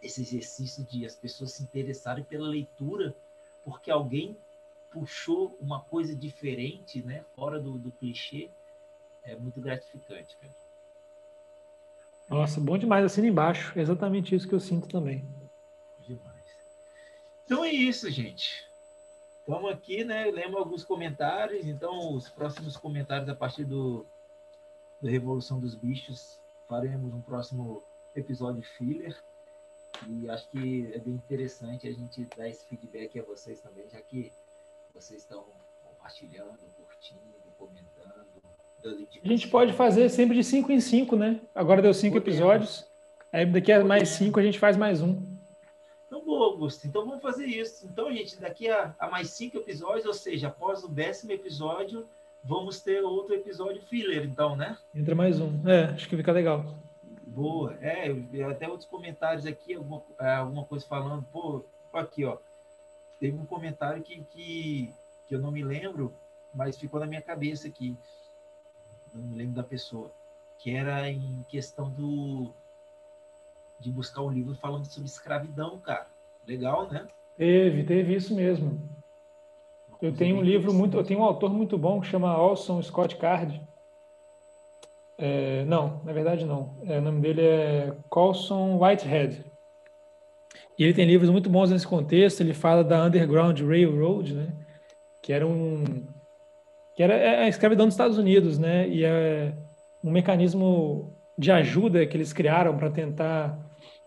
esse exercício de as pessoas se interessarem pela leitura, porque alguém puxou uma coisa diferente, né, fora do, do clichê, é muito gratificante, cara. Nossa, bom demais, assina embaixo. É exatamente isso que eu sinto também. Demais. Então é isso, gente. Vamos aqui, né? Lembro alguns comentários. Então, os próximos comentários a partir do, do Revolução dos Bichos, faremos um próximo episódio filler. E acho que é bem interessante a gente dar esse feedback a vocês também, já que vocês estão compartilhando, curtindo, comentando. A gente pode fazer sempre de 5 em 5, né? Agora deu 5 episódios. Aí daqui a mais 5 a gente faz mais um. Então, boa, Augusto. Então vamos fazer isso. Então, gente, daqui a, a mais cinco episódios, ou seja, após o décimo episódio, vamos ter outro episódio filler, então, né? Entra mais um. É, acho que fica legal. Boa. É, até outros comentários aqui, alguma, é, alguma coisa falando, pô, aqui, ó. Teve um comentário que, que, que eu não me lembro, mas ficou na minha cabeça aqui. Não me lembro da pessoa. Que era em questão do de buscar um livro falando sobre escravidão, cara. Legal, né? Teve, teve isso mesmo. Eu tenho um livro muito, eu tenho um autor muito bom que chama Olson Scott Card. É, não, na verdade não. É, o nome dele é Colson Whitehead. E ele tem livros muito bons nesse contexto. Ele fala da Underground Railroad, né? Que era um, que era é a escravidão dos Estados Unidos, né? E é um mecanismo de ajuda que eles criaram para tentar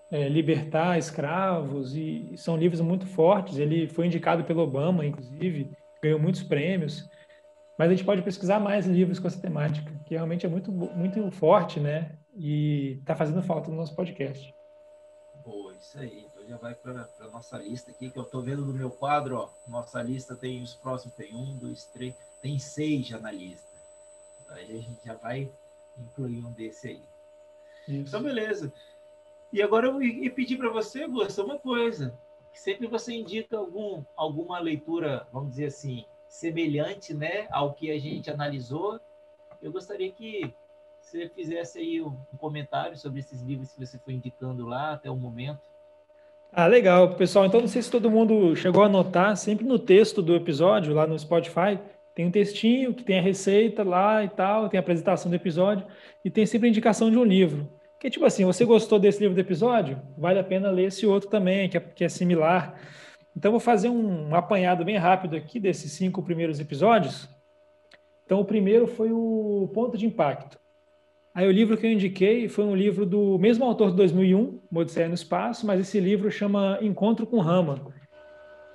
é, libertar escravos e são livros muito fortes. Ele foi indicado pelo Obama, inclusive, ganhou muitos prêmios. Mas a gente pode pesquisar mais livros com essa temática, que realmente é muito, muito forte, né? E está fazendo falta no nosso podcast. Boa, isso aí. Já vai para a nossa lista aqui, que eu estou vendo no meu quadro, ó. Nossa lista tem os próximos, tem um, dois, três, tem seis já na lista. Aí a gente já vai incluir um desse aí. Isso. Então, beleza. E agora eu ia pedir para você, Gusta, uma coisa. Sempre você indica algum, alguma leitura, vamos dizer assim, semelhante né, ao que a gente analisou. Eu gostaria que você fizesse aí um comentário sobre esses livros que você foi indicando lá até o momento. Ah, legal, pessoal. Então, não sei se todo mundo chegou a anotar, sempre no texto do episódio, lá no Spotify, tem um textinho que tem a receita lá e tal, tem a apresentação do episódio, e tem sempre a indicação de um livro. Que tipo assim, você gostou desse livro do episódio? Vale a pena ler esse outro também, que é, que é similar. Então, vou fazer um apanhado bem rápido aqui desses cinco primeiros episódios. Então, o primeiro foi o Ponto de Impacto. Aí, o livro que eu indiquei foi um livro do mesmo autor de 2001, Odisseia no Espaço, mas esse livro chama Encontro com Rama.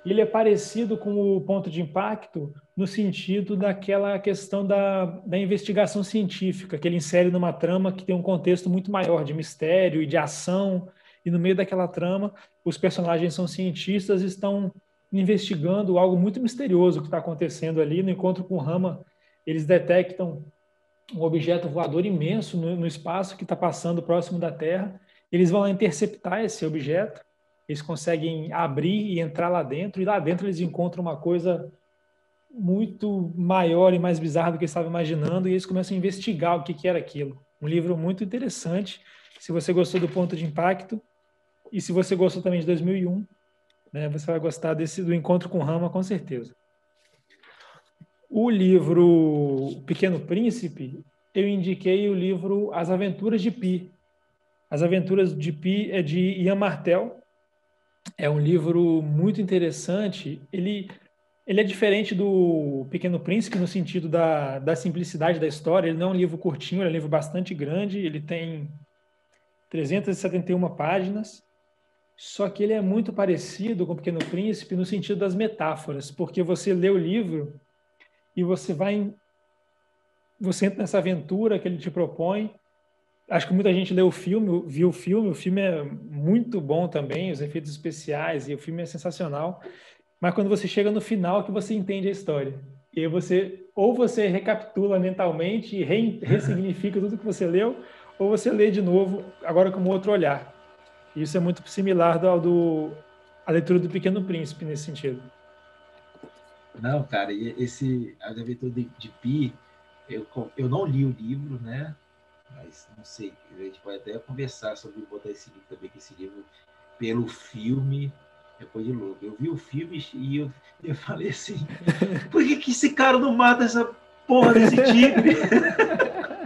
Ele é parecido com o Ponto de Impacto no sentido daquela questão da, da investigação científica, que ele insere numa trama que tem um contexto muito maior de mistério e de ação, e no meio daquela trama, os personagens são cientistas e estão investigando algo muito misterioso que está acontecendo ali. No encontro com Rama, eles detectam um objeto voador imenso no, no espaço que está passando próximo da Terra. Eles vão lá interceptar esse objeto, eles conseguem abrir e entrar lá dentro, e lá dentro eles encontram uma coisa muito maior e mais bizarro do que eu estava imaginando, e eles começam a investigar o que, que era aquilo. Um livro muito interessante. Se você gostou do Ponto de Impacto, e se você gostou também de 2001, né, você vai gostar desse do Encontro com Rama, com certeza. O livro Pequeno Príncipe, eu indiquei o livro As Aventuras de Pi. As Aventuras de Pi é de Ian Martel. É um livro muito interessante. Ele ele é diferente do Pequeno Príncipe no sentido da, da simplicidade da história. Ele não é um livro curtinho, ele é um livro bastante grande. Ele tem 371 páginas. Só que ele é muito parecido com o Pequeno Príncipe no sentido das metáforas, porque você lê o livro e você vai você entra nessa aventura que ele te propõe. Acho que muita gente leu o filme, viu o filme, o filme é muito bom também, os efeitos especiais e o filme é sensacional mas quando você chega no final que você entende a história. E aí você, ou você recapitula mentalmente e re, ressignifica tudo que você leu, ou você lê de novo, agora com um outro olhar. Isso é muito similar ao do a leitura do Pequeno Príncipe nesse sentido. Não, cara, esse As Aventuras de, de Pi, eu, eu não li o livro, né? Mas não sei, a gente pode até conversar sobre botar esse livro também, que esse livro, pelo filme, é coisa de louco. Eu vi o filme e eu, eu falei assim, por que, que esse cara não mata essa porra desse tigre?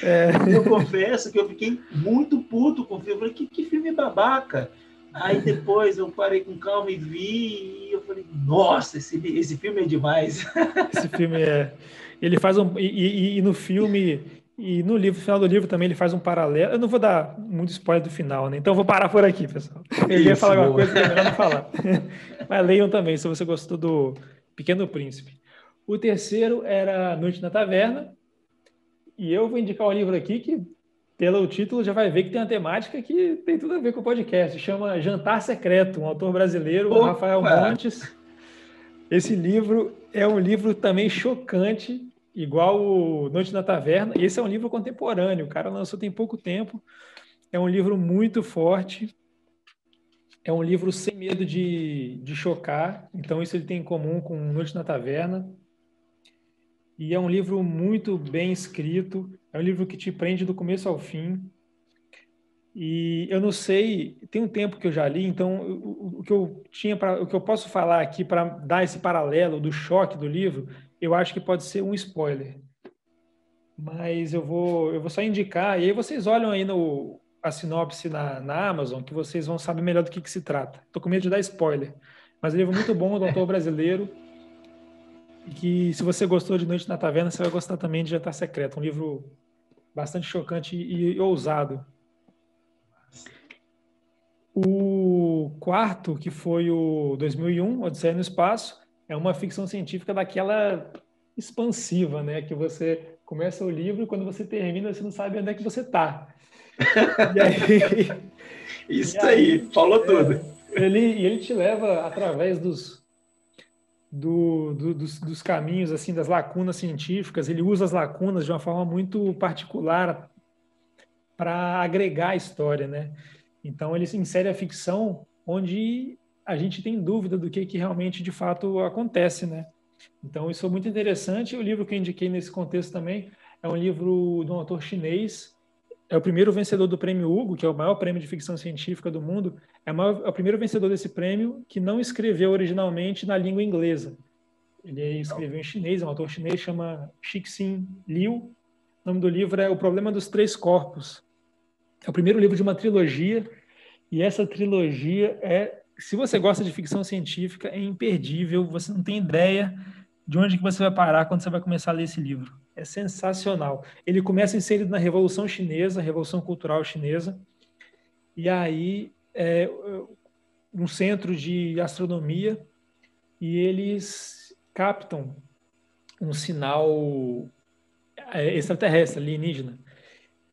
É. Eu confesso que eu fiquei muito puto com o filme. Eu falei, que, que filme babaca. Aí depois eu parei com calma e vi, e eu falei, nossa, esse, esse filme é demais. Esse filme é. Ele faz um. E, e, e, no filme, e no livro, no final do livro também, ele faz um paralelo. Eu não vou dar muito spoiler do final, né? Então eu vou parar por aqui, pessoal. Eu ia falar alguma coisa que é melhor não falar. Mas leiam também, se você gostou do Pequeno Príncipe. O terceiro era Noite na Taverna. E eu vou indicar um livro aqui que pelo título já vai ver que tem uma temática que tem tudo a ver com o podcast. Chama Jantar Secreto, um autor brasileiro, Opa! Rafael Montes. Esse livro é um livro também chocante, igual o Noite na Taverna. Esse é um livro contemporâneo, o cara lançou tem pouco tempo. É um livro muito forte. É um livro sem medo de, de chocar. Então, isso ele tem em comum com Noite na Taverna. E é um livro muito bem escrito, é um livro que te prende do começo ao fim. E eu não sei, tem um tempo que eu já li, então o, o que eu tinha para, o que eu posso falar aqui para dar esse paralelo do choque do livro, eu acho que pode ser um spoiler. Mas eu vou, eu vou só indicar, e aí vocês olham aí no a sinopse na, na Amazon, que vocês vão saber melhor do que, que se trata. Estou com medo de dar spoiler. Mas é um livro muito bom, do autor brasileiro. E que se você gostou de Noite na Taverna, você vai gostar também de Jantar Secreto, um livro bastante chocante e, e ousado. O quarto, que foi o 2001, Odisseia no Espaço, é uma ficção científica daquela expansiva, né? Que você começa o livro e quando você termina, você não sabe onde é que você está. Isso aí, aí, falou é, tudo. Ele, ele te leva através dos, do, do, dos, dos, caminhos, assim, das lacunas científicas. Ele usa as lacunas de uma forma muito particular para agregar a história, né? Então ele insere a ficção onde a gente tem dúvida do que, que realmente de fato acontece, né? Então isso é muito interessante. O livro que eu indiquei nesse contexto também é um livro de um autor chinês é o primeiro vencedor do prêmio Hugo, que é o maior prêmio de ficção científica do mundo. É, maior, é o primeiro vencedor desse prêmio que não escreveu originalmente na língua inglesa. Ele escreveu em chinês, é um autor chinês, chama Cixin Liu. O nome do livro é O Problema dos Três Corpos. É o primeiro livro de uma trilogia, e essa trilogia é, se você gosta de ficção científica, é imperdível, você não tem ideia de onde que você vai parar quando você vai começar a ler esse livro é sensacional. Ele começa inserido na Revolução Chinesa, Revolução Cultural Chinesa, e aí é um centro de astronomia, e eles captam um sinal é, extraterrestre, alienígena.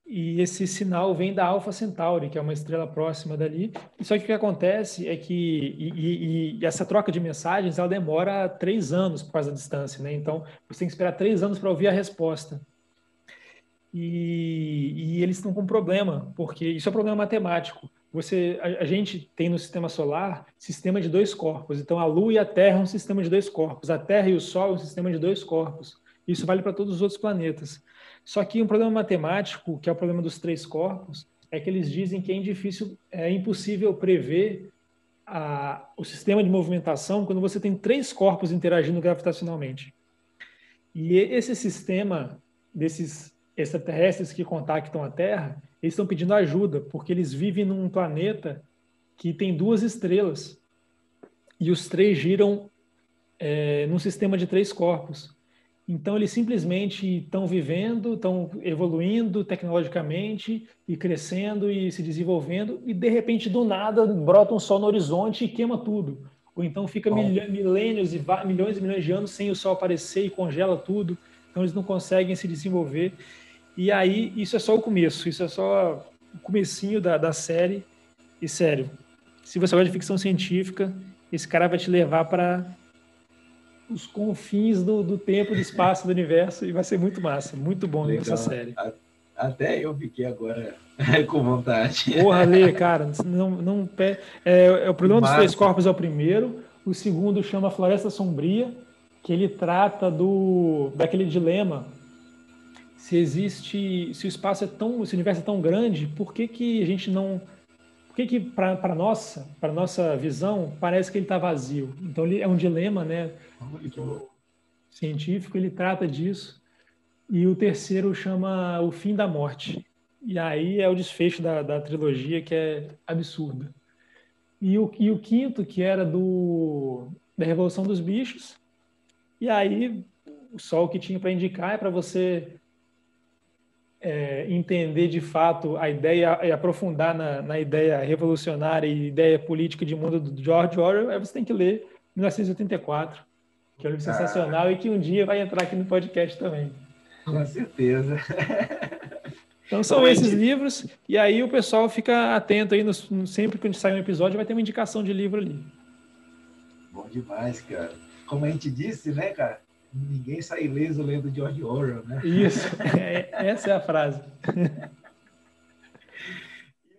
E esse sinal vem da Alpha Centauri, que é uma estrela próxima dali. Só que o que acontece é que e, e, e essa troca de mensagens ela demora três anos por causa da distância, né? Então você tem que esperar três anos para ouvir a resposta. E, e eles estão com um problema, porque isso é um problema matemático. Você, a, a, gente tem no sistema solar sistema de dois corpos. Então a Lua e a Terra é um sistema de dois corpos. A Terra e o Sol é um sistema de dois corpos. Isso vale para todos os outros planetas. Só que um problema matemático, que é o problema dos três corpos, é que eles dizem que é difícil, é impossível prever a, o sistema de movimentação quando você tem três corpos interagindo gravitacionalmente. E esse sistema desses extraterrestres que contactam a Terra, eles estão pedindo ajuda, porque eles vivem num planeta que tem duas estrelas e os três giram é, num sistema de três corpos. Então, eles simplesmente estão vivendo, estão evoluindo tecnologicamente e crescendo e se desenvolvendo, e de repente, do nada, brota um sol no horizonte e queima tudo. Ou então fica milênios e milhões e milhões de anos sem o sol aparecer e congela tudo. Então, eles não conseguem se desenvolver. E aí, isso é só o começo, isso é só o comecinho da, da série. E sério, se você gosta de ficção científica, esse cara vai te levar para os confins do, do tempo, do espaço, do universo, e vai ser muito massa, muito bom Legal. essa série. Até eu fiquei agora com vontade. Porra, Lê, cara, não, não é, é o problema massa. dos três corpos é o primeiro, O segundo chama Floresta Sombria, que ele trata do daquele dilema se existe, se o espaço é tão, se o universo é tão grande, por que que a gente não, por que que para nossa, para nossa visão parece que ele está vazio? Então ele é um dilema, né? científico ele trata disso. E o terceiro chama O Fim da Morte. E aí é o desfecho da, da trilogia que é absurda. E o, e o quinto, que era do da Revolução dos Bichos, e aí, o que tinha para indicar é para você é, entender de fato a ideia e aprofundar na, na, ideia revolucionária e ideia política de mundo do George Orwell, aí você tem que ler 1984, que é um livro ah. sensacional e que um dia vai entrar aqui no podcast também. Com certeza. Então são esses livros, e aí o pessoal fica atento aí, no, sempre que a gente sai um episódio, vai ter uma indicação de livro ali. Bom demais, cara como a gente disse, né, cara? Ninguém sai ileso lendo George Orwell, né? Isso, é, essa é a frase.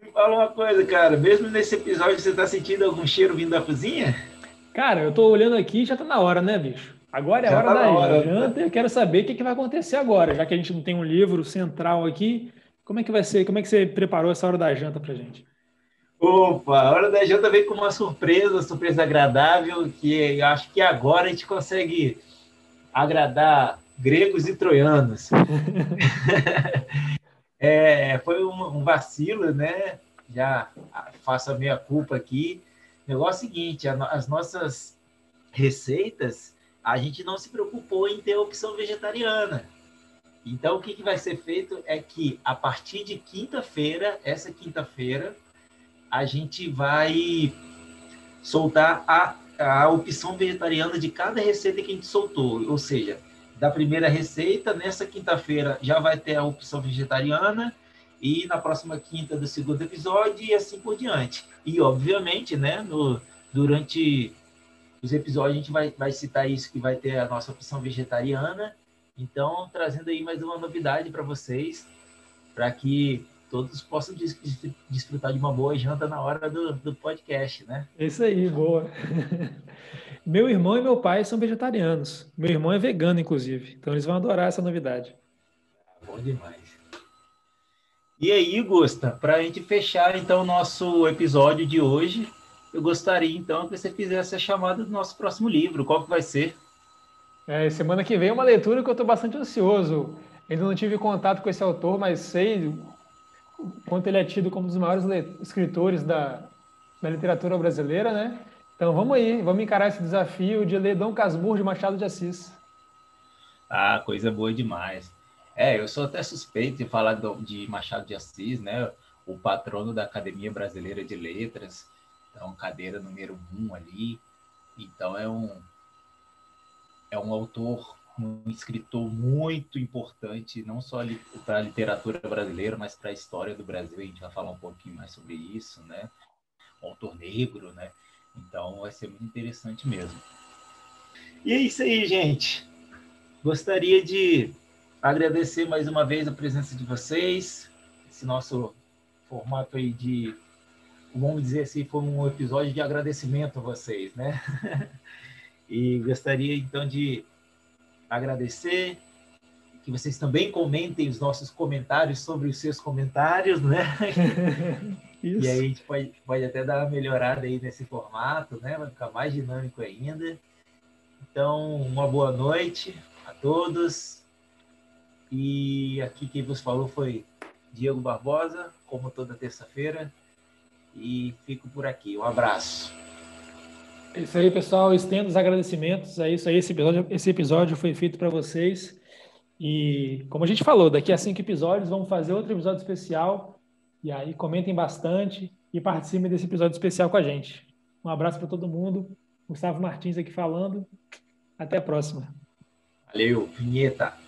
Me fala uma coisa, cara. Mesmo nesse episódio, você está sentindo algum cheiro vindo da cozinha? Cara, eu estou olhando aqui e já está na hora, né, bicho? Agora é a hora tá da hora. janta. Eu quero saber o que, que vai acontecer agora, já que a gente não tem um livro central aqui. Como é que vai ser? Como é que você preparou essa hora da janta pra gente? Opa, a hora da janta veio com uma surpresa, surpresa agradável, que eu acho que agora a gente consegue agradar gregos e troianos. é, foi um, um, vacilo, né? Já faço a minha culpa aqui. O negócio é o seguinte: as nossas receitas, a gente não se preocupou em ter opção vegetariana. Então, o que, que vai ser feito é que, a partir de quinta-feira, essa quinta-feira, a gente vai soltar a, a opção vegetariana de cada receita que a gente soltou. Ou seja, da primeira receita, nessa quinta-feira já vai ter a opção vegetariana e na próxima quinta do segundo episódio e assim por diante. E, obviamente, né, no, durante os episódios a gente vai, vai citar isso, que vai ter a nossa opção vegetariana. Então, trazendo aí mais uma novidade para vocês, para que todos possam desfrutar de uma boa janta na hora do, do podcast, né? Isso aí, boa. meu irmão e meu pai são vegetarianos. Meu irmão é vegano, inclusive. Então eles vão adorar essa novidade. Bom demais. E aí, Gusta, para a gente fechar então o nosso episódio de hoje, eu gostaria então que você fizesse a chamada do nosso próximo livro. Qual que vai ser? É, semana que vem é uma leitura que eu estou bastante ansioso. Ainda não tive contato com esse autor, mas sei quanto ele é tido como um dos maiores escritores da, da literatura brasileira, né? Então vamos aí, vamos encarar esse desafio de ler Dom Casmurro de Machado de Assis. Ah, coisa boa demais. É, eu sou até suspeito de falar de Machado de Assis, né? O patrono da Academia Brasileira de Letras, então cadeira número um ali. Então é um é um autor um escritor muito importante, não só para a literatura brasileira, mas para a história do Brasil. A gente vai falar um pouquinho mais sobre isso, né? Um autor negro, né? Então vai ser muito interessante mesmo. E é isso aí, gente. Gostaria de agradecer mais uma vez a presença de vocês. Esse nosso formato aí de, vamos dizer assim, foi um episódio de agradecimento a vocês, né? e gostaria então de agradecer, que vocês também comentem os nossos comentários sobre os seus comentários, né? e aí a gente pode, pode até dar uma melhorada aí nesse formato, né? Vai ficar mais dinâmico ainda. Então, uma boa noite a todos. E aqui quem vos falou foi Diego Barbosa, como toda terça-feira. E fico por aqui. Um abraço. É isso aí, pessoal. Estendo os agradecimentos. É isso aí. Esse episódio, esse episódio foi feito para vocês. E, como a gente falou, daqui a cinco episódios vamos fazer outro episódio especial. E aí, comentem bastante e participem desse episódio especial com a gente. Um abraço para todo mundo. Gustavo Martins aqui falando. Até a próxima. Valeu, vinheta.